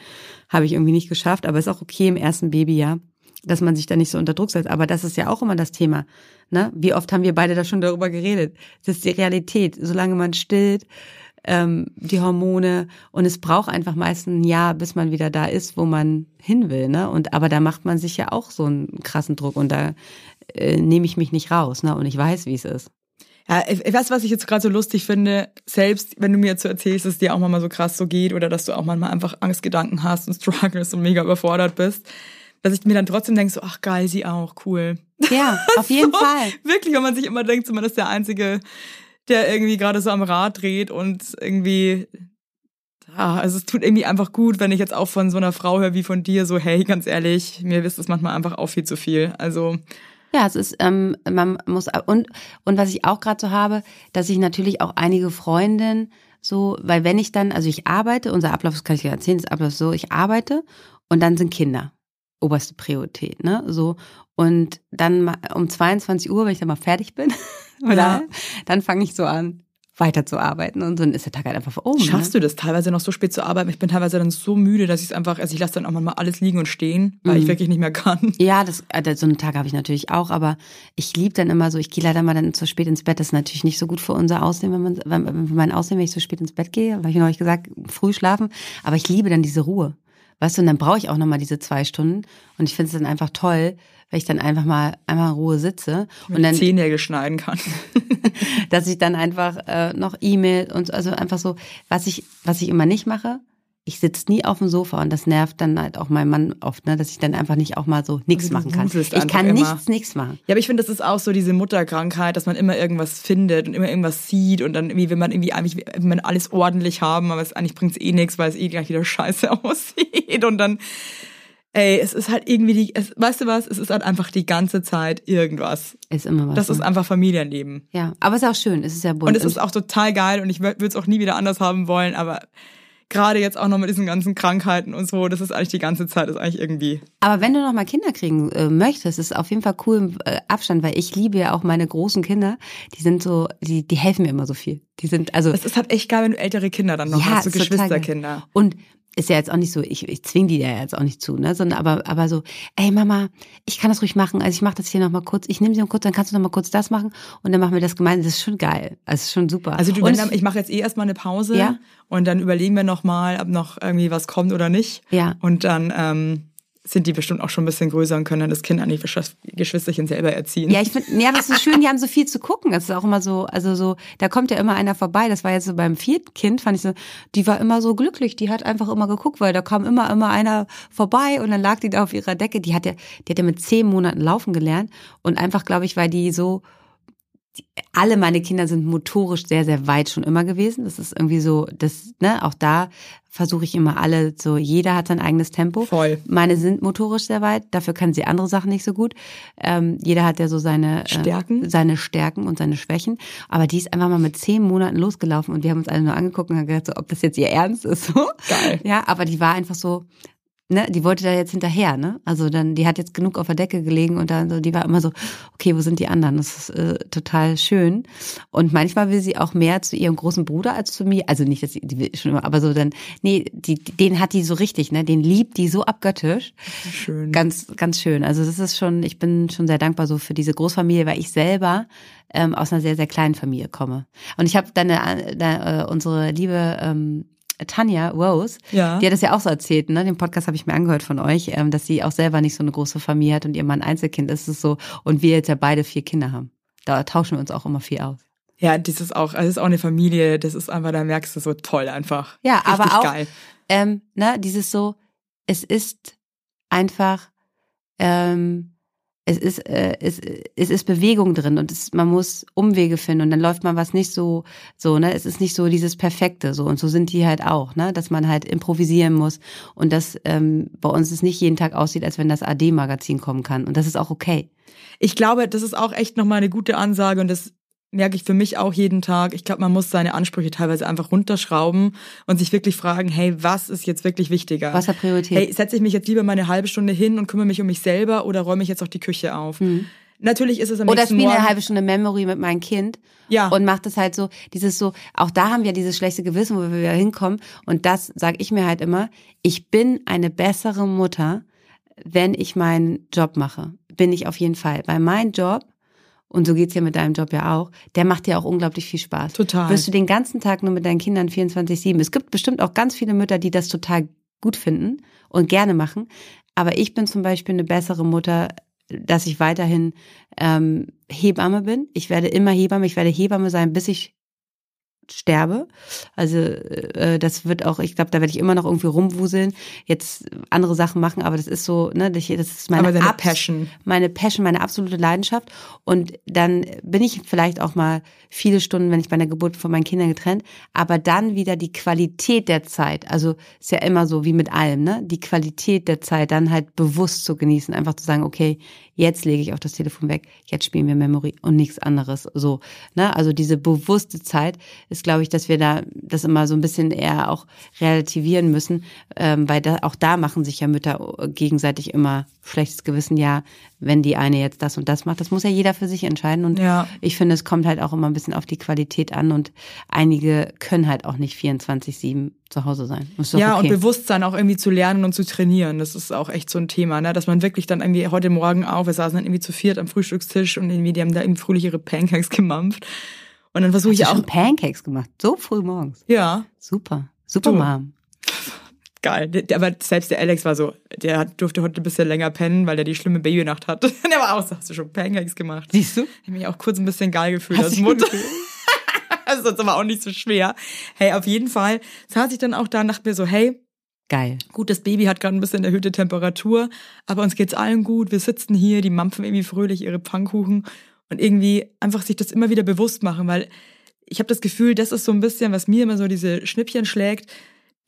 Habe ich irgendwie nicht geschafft, aber ist auch okay im ersten Babyjahr dass man sich da nicht so unter Druck setzt. Aber das ist ja auch immer das Thema. Ne? Wie oft haben wir beide da schon darüber geredet? Das ist die Realität. Solange man stillt, ähm, die Hormone und es braucht einfach meistens ein Jahr, bis man wieder da ist, wo man hin will. Ne? Und aber da macht man sich ja auch so einen krassen Druck und da äh, nehme ich mich nicht raus. Ne? Und ich weiß, wie es ist. Ja, ich weiß, was ich jetzt gerade so lustig finde, selbst wenn du mir jetzt so erzählst, dass es dir auch mal so krass so geht oder dass du auch manchmal einfach Angstgedanken hast und (laughs) struggles und mega überfordert bist dass ich mir dann trotzdem denke, so, ach geil, sie auch, cool. Ja, (laughs) auf jeden so, Fall. Wirklich, wenn man sich immer denkt, so, man ist der Einzige, der irgendwie gerade so am Rad dreht und irgendwie, ja, also es tut irgendwie einfach gut, wenn ich jetzt auch von so einer Frau höre wie von dir, so, hey, ganz ehrlich, mir ist das manchmal einfach auch viel zu viel. Also, ja, es ist, ähm, man muss, und, und was ich auch gerade so habe, dass ich natürlich auch einige Freundinnen so, weil wenn ich dann, also ich arbeite, unser Ablauf, das kann ich dir erzählen, das Ablauf ist so, ich arbeite und dann sind Kinder oberste Priorität, ne? So und dann um 22 Uhr, wenn ich dann mal fertig bin, (laughs) oder ja. dann fange ich so an weiterzuarbeiten und dann ist der Tag halt einfach um. Schaffst ne? du das teilweise noch so spät zu arbeiten? Ich bin teilweise dann so müde, dass ich es einfach, also ich lasse dann auch mal alles liegen und stehen, weil mhm. ich wirklich nicht mehr kann. (laughs) Ja, das, äh, so einen Tag habe ich natürlich auch, aber ich liebe dann immer so, ich gehe leider mal dann zu spät ins Bett. Das ist natürlich nicht so gut für unser Aussehen, wenn man, wenn, wenn mein Aussehen, wenn ich so spät ins Bett gehe, habe ich neulich gesagt, früh schlafen, aber ich liebe dann diese Ruhe. Weißt du, und dann brauche ich auch nochmal diese zwei Stunden. Und ich finde es dann einfach toll, weil ich dann einfach mal einmal in Ruhe sitze und dann Zehennägel schneiden kann. (laughs) dass ich dann einfach äh, noch E-Mail und also einfach so, was ich was ich immer nicht mache, ich sitze nie auf dem Sofa und das nervt dann halt auch mein Mann oft, ne, dass ich dann einfach nicht auch mal so nichts machen kann. Ich kann immer. nichts, nichts machen. Ja, aber ich finde, das ist auch so diese Mutterkrankheit, dass man immer irgendwas findet und immer irgendwas sieht und dann irgendwie, wenn man irgendwie eigentlich, wenn man alles ordentlich haben, aber es eigentlich bringt es eh nichts, weil es eh gleich wieder scheiße (laughs) aussieht und dann ey, es ist halt irgendwie die, es, weißt du was, es ist halt einfach die ganze Zeit irgendwas. Ist immer was. Das ne? ist einfach Familienleben. Ja, aber es ist auch schön, es ist ja bunt. Und es ist auch total geil und ich würde es auch nie wieder anders haben wollen, aber gerade jetzt auch noch mit diesen ganzen Krankheiten und so, das ist eigentlich die ganze Zeit, ist eigentlich irgendwie. Aber wenn du noch mal Kinder kriegen äh, möchtest, ist auf jeden Fall cool im äh, Abstand, weil ich liebe ja auch meine großen Kinder. Die sind so, die, die helfen mir immer so viel. Die sind, also. Es ist halt echt geil, wenn du ältere Kinder dann noch ja, hast, so Geschwisterkinder. Und ist ja jetzt auch nicht so, ich, ich zwing die ja jetzt auch nicht zu, ne, sondern aber, aber so, ey Mama, ich kann das ruhig machen, also ich mache das hier nochmal kurz, ich nehme sie noch kurz, dann kannst du nochmal kurz das machen und dann machen wir das gemeinsam, das ist schon geil, also ist schon super. Also du, und, ich mache jetzt eh erstmal eine Pause ja? und dann überlegen wir nochmal, ob noch irgendwie was kommt oder nicht. Ja. Und dann, ähm, sind die bestimmt auch schon ein bisschen größer und können dann das Kind an die Geschwisterchen selber erziehen. Ja, ich finde, ja, das ist schön, die haben so viel zu gucken. Das ist auch immer so, also so, da kommt ja immer einer vorbei. Das war jetzt so beim vierten Kind, fand ich so, die war immer so glücklich. Die hat einfach immer geguckt, weil da kam immer, immer einer vorbei und dann lag die da auf ihrer Decke. Die hat ja, die hat ja mit zehn Monaten laufen gelernt und einfach, glaube ich, weil die so, alle meine Kinder sind motorisch sehr, sehr weit schon immer gewesen. Das ist irgendwie so, das, ne, auch da versuche ich immer alle so, jeder hat sein eigenes Tempo. Voll. Meine sind motorisch sehr weit, dafür kann sie andere Sachen nicht so gut. Ähm, jeder hat ja so seine äh, Stärken. Äh, seine Stärken und seine Schwächen. Aber die ist einfach mal mit zehn Monaten losgelaufen und wir haben uns alle nur angeguckt und haben gedacht, so, ob das jetzt ihr Ernst ist. So. Geil. Ja, aber die war einfach so, ne, die wollte da jetzt hinterher, ne? Also dann, die hat jetzt genug auf der Decke gelegen und dann so, die war immer so, okay, wo sind die anderen? Das ist äh, total schön. Und manchmal will sie auch mehr zu ihrem großen Bruder als zu mir. Also nicht, dass sie, die will schon immer, aber so dann, nee, die, den hat die so richtig, ne? Den liebt die so abgöttisch. Schön. Ganz, ganz schön. Also das ist schon, ich bin schon sehr dankbar so für diese Großfamilie, weil ich selber ähm, aus einer sehr, sehr kleinen Familie komme. Und ich habe dann eine, äh, unsere liebe ähm, Tanja Rose, ja. die hat das ja auch so erzählt, ne? Den Podcast habe ich mir angehört von euch, ähm, dass sie auch selber nicht so eine große Familie hat und ihr Mann Einzelkind ist es so und wir jetzt ja beide vier Kinder haben. Da tauschen wir uns auch immer viel aus. Ja, das ist auch, das ist auch eine Familie, das ist einfach, da merkst du so toll einfach. Ja, Richtig aber auch, geil. Ähm, ne, dieses so, es ist einfach, ähm, es ist, äh, es, es ist Bewegung drin und es, man muss Umwege finden und dann läuft man was nicht so, so, ne, es ist nicht so dieses Perfekte, so. Und so sind die halt auch, ne, dass man halt improvisieren muss und dass ähm, bei uns es nicht jeden Tag aussieht, als wenn das AD-Magazin kommen kann. Und das ist auch okay. Ich glaube, das ist auch echt nochmal eine gute Ansage und das merke ich für mich auch jeden Tag. Ich glaube, man muss seine Ansprüche teilweise einfach runterschrauben und sich wirklich fragen, hey, was ist jetzt wirklich wichtiger? Was hat Priorität? Hey, setze ich mich jetzt lieber mal eine halbe Stunde hin und kümmere mich um mich selber oder räume ich jetzt auch die Küche auf? Mhm. Natürlich ist es am Oder nächsten spiele eine halbe Stunde Memory mit meinem Kind. Ja. Und macht es halt so, dieses so, auch da haben wir dieses schlechte Gewissen, wo wir wieder hinkommen. Und das sage ich mir halt immer, ich bin eine bessere Mutter, wenn ich meinen Job mache. Bin ich auf jeden Fall. Weil mein Job und so geht's ja mit deinem Job ja auch, der macht dir auch unglaublich viel Spaß. Total. Wirst du den ganzen Tag nur mit deinen Kindern 24-7. Es gibt bestimmt auch ganz viele Mütter, die das total gut finden und gerne machen. Aber ich bin zum Beispiel eine bessere Mutter, dass ich weiterhin ähm, Hebamme bin. Ich werde immer Hebamme, ich werde Hebamme sein, bis ich sterbe. Also äh, das wird auch, ich glaube, da werde ich immer noch irgendwie rumwuseln, jetzt andere Sachen machen, aber das ist so, ne, das ist meine aber Passion. Meine Passion, meine absolute Leidenschaft. Und dann bin ich vielleicht auch mal viele Stunden, wenn ich bei der Geburt von meinen Kindern getrennt, aber dann wieder die Qualität der Zeit, also ist ja immer so wie mit allem, ne? Die Qualität der Zeit dann halt bewusst zu genießen, einfach zu sagen, okay, jetzt lege ich auch das Telefon weg, jetzt spielen wir Memory und nichts anderes. So, ne? Also diese bewusste Zeit ist, glaube ich, dass wir da das immer so ein bisschen eher auch relativieren müssen, ähm, weil da, auch da machen sich ja Mütter gegenseitig immer schlechtes Gewissen, ja, wenn die eine jetzt das und das macht. Das muss ja jeder für sich entscheiden. Und ja. ich finde, es kommt halt auch immer ein bisschen auf die Qualität an und einige können halt auch nicht 24-7 zu Hause sein. ja, okay. und Bewusstsein auch irgendwie zu lernen und zu trainieren. Das ist auch echt so ein Thema, ne? dass man wirklich dann irgendwie heute Morgen auf, wir saßen dann irgendwie zu viert am Frühstückstisch und irgendwie, die haben da eben fröhlich ihre Pancakes gemampft. Und dann versuche ich auch. Schon Pancakes gemacht, so früh morgens. Ja. Super. Super, du. Mom geil. Aber selbst der Alex war so, der durfte heute ein bisschen länger pennen, weil der die schlimme Babynacht hat. (laughs) der war auch so, hast du schon Pancakes gemacht? Siehst du? Ich habe mich auch kurz ein bisschen geil gefühlt als Mutter. (laughs) das ist aber auch nicht so schwer. Hey, auf jeden Fall saß ich dann auch da und dachte mir so, hey, Geil. Gut, das Baby hat gerade ein bisschen erhöhte Temperatur, aber uns geht's allen gut. Wir sitzen hier, die mampfen irgendwie fröhlich ihre Pfannkuchen und irgendwie einfach sich das immer wieder bewusst machen, weil ich habe das Gefühl, das ist so ein bisschen, was mir immer so diese Schnippchen schlägt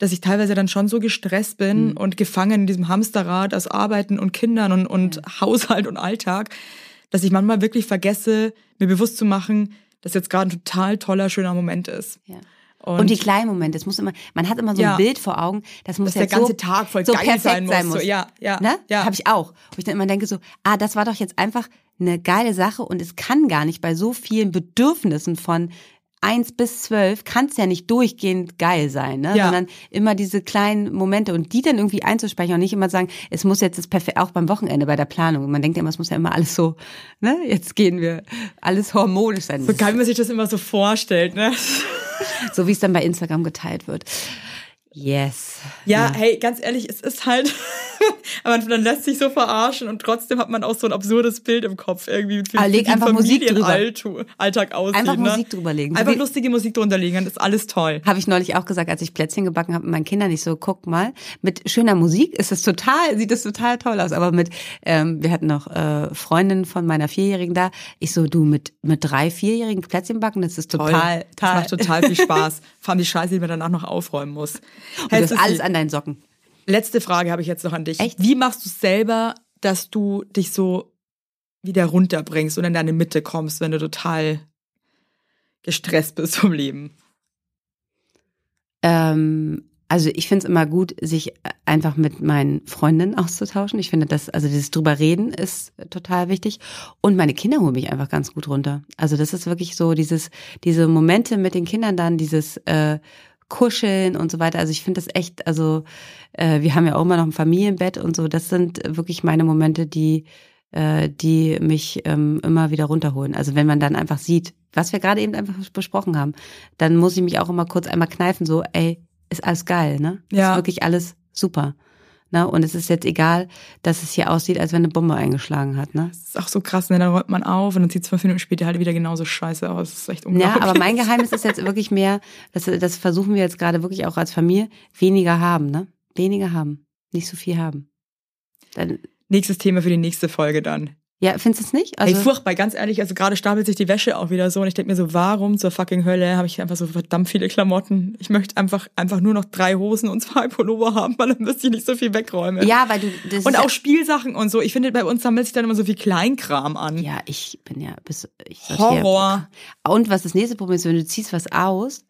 dass ich teilweise dann schon so gestresst bin mhm. und gefangen in diesem Hamsterrad aus Arbeiten und Kindern und, und ja. Haushalt und Alltag, dass ich manchmal wirklich vergesse, mir bewusst zu machen, dass jetzt gerade ein total toller, schöner Moment ist. Ja. Und, und, die kleinen Momente, es muss immer, man hat immer so ja. ein Bild vor Augen, das muss ja der ganze so, Tag voll so geil perfekt sein muss. sein muss. So, ja, ja, ne? ja. Habe ich auch. Wo ich dann immer denke so, ah, das war doch jetzt einfach eine geile Sache und es kann gar nicht bei so vielen Bedürfnissen von eins bis zwölf kann es ja nicht durchgehend geil sein, ne? Ja. sondern immer diese kleinen Momente und die dann irgendwie einzusprechen und nicht immer sagen, es muss jetzt das perfekt, auch beim Wochenende bei der Planung. Man denkt ja immer, es muss ja immer alles so, ne, jetzt gehen wir, alles harmonisch sein. So geil, wie man sich das immer so vorstellt, ne? (laughs) so wie es dann bei Instagram geteilt wird. Yes. Ja, ja, hey, ganz ehrlich, es ist halt, (laughs) aber man lässt sich so verarschen und trotzdem hat man auch so ein absurdes Bild im Kopf irgendwie. Wie, aber leg wie einfach Musik drüber. Alltag aussieht, Einfach ne? Musik drüberlegen. Einfach lustige Musik drunter legen, dann ist alles toll. Habe ich neulich auch gesagt, als ich Plätzchen gebacken habe mit meinen Kindern, ich so, guck mal, mit schöner Musik ist es total, sieht es total toll aus. Aber mit, ähm, wir hatten noch äh, Freundinnen von meiner Vierjährigen da. Ich so, du mit mit drei Vierjährigen Plätzchen backen, das ist total, toll. Das macht total viel (laughs) Spaß. Vor allem die Scheiße, die man danach noch aufräumen muss. Und das ist alles an deinen Socken. Letzte Frage habe ich jetzt noch an dich. Echt? Wie machst du es selber, dass du dich so wieder runterbringst und in deine Mitte kommst, wenn du total gestresst bist vom Leben? Ähm, also ich finde es immer gut, sich einfach mit meinen Freundinnen auszutauschen. Ich finde das, also dieses drüber reden ist total wichtig. Und meine Kinder holen mich einfach ganz gut runter. Also das ist wirklich so dieses, diese Momente mit den Kindern dann, dieses äh, Kuscheln und so weiter. Also ich finde das echt, also äh, wir haben ja auch immer noch ein Familienbett und so. Das sind wirklich meine Momente, die äh, die mich ähm, immer wieder runterholen. Also wenn man dann einfach sieht, was wir gerade eben einfach besprochen haben, dann muss ich mich auch immer kurz einmal kneifen, so, ey, ist alles geil, ne? Ja. Ist wirklich alles super. Ne? Und es ist jetzt egal, dass es hier aussieht, als wenn eine Bombe eingeschlagen hat. Ne? Das ist auch so krass, ne? dann räumt man auf und dann sieht es fünf Minuten später halt wieder genauso scheiße aus. Das ist echt unglaublich. Ja, aber mein (laughs) Geheimnis ist jetzt wirklich mehr, das, das versuchen wir jetzt gerade wirklich auch als Familie, weniger haben, ne? Weniger haben. Nicht so viel haben. Dann, Nächstes Thema für die nächste Folge dann. Ja, findest du es nicht? Also, Ey, furchtbar, ganz ehrlich, also gerade stapelt sich die Wäsche auch wieder so und ich denke mir so, warum zur fucking Hölle habe ich einfach so verdammt viele Klamotten? Ich möchte einfach einfach nur noch drei Hosen und zwei Pullover haben, weil dann müsste ich nicht so viel wegräumen. ja, weil du das Und auch Spielsachen und so. Ich finde, bei uns sammelt sich dann immer so viel Kleinkram an. Ja, ich bin ja bis ich Horror. Und was das nächste Problem ist, wenn du ziehst was aus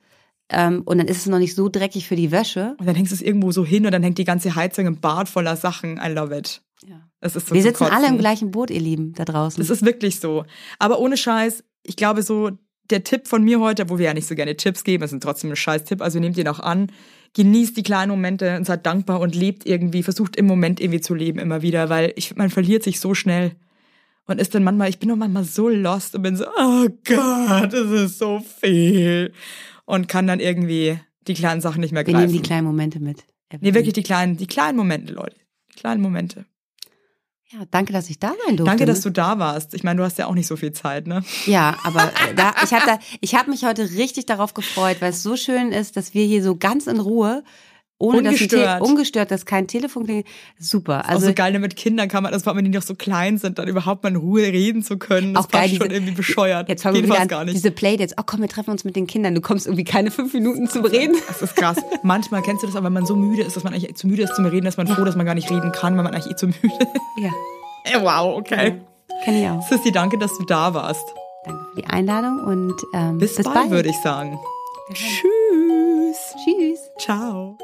ähm, und dann ist es noch nicht so dreckig für die Wäsche. Und dann hängst du es irgendwo so hin und dann hängt die ganze Heizung im Bad voller Sachen. I love it. Ja. Das ist so Wir sitzen alle im gleichen Boot, ihr Lieben, da draußen. Das ist wirklich so. Aber ohne Scheiß, ich glaube so, der Tipp von mir heute, wo wir ja nicht so gerne Tipps geben, ist trotzdem ein scheiß Tipp, also nehmt ihn auch an. Genießt die kleinen Momente und seid dankbar und lebt irgendwie, versucht im Moment irgendwie zu leben immer wieder, weil ich man verliert sich so schnell. Und ist dann manchmal, ich bin doch manchmal so lost und bin so, oh Gott, das ist so viel. Und kann dann irgendwie die kleinen Sachen nicht mehr Wir greifen. nehmen die kleinen Momente mit. nee, wirklich die kleinen, die kleinen Momente, Leute. Die kleinen Momente. Ja, danke, dass ich da sein durfte. Danke, dass ne? du da warst. Ich meine, du hast ja auch nicht so viel Zeit, ne? Ja, aber äh, da, ich habe habe mich heute richtig darauf gefreut, weil es so schön ist, dass wir hier so ganz in Ruhe, ohne dass Ungestört. Te ungestört, dass kein Telefon klingelt. Super. Also Also auch so geil, ne, mit Kindern kann man das, allem wenn die noch so klein sind, dann überhaupt mal in Ruhe reden zu können. Das Auch geil, passt schon diese- irgendwie bescheuert. jetzt fangen wir an, gar nicht. diese Playdates. Oh komm, wir treffen uns mit den Kindern. Du kommst irgendwie keine fünf Minuten zum Reden. Das ist krass. Manchmal kennst du das, aber wenn man so müde ist, dass man eigentlich zu müde ist zum Reden, ist man froh, dass man gar nicht reden kann, weil man eigentlich eh zu müde ist. Ja, Ey, wow, okay. kenne ich auch. Sissi, danke, dass du da warst. Danke für die Einladung und ähm, Bis, bis bald, bald. würde ich sagen. Tschüss. Tschüss. Ciao.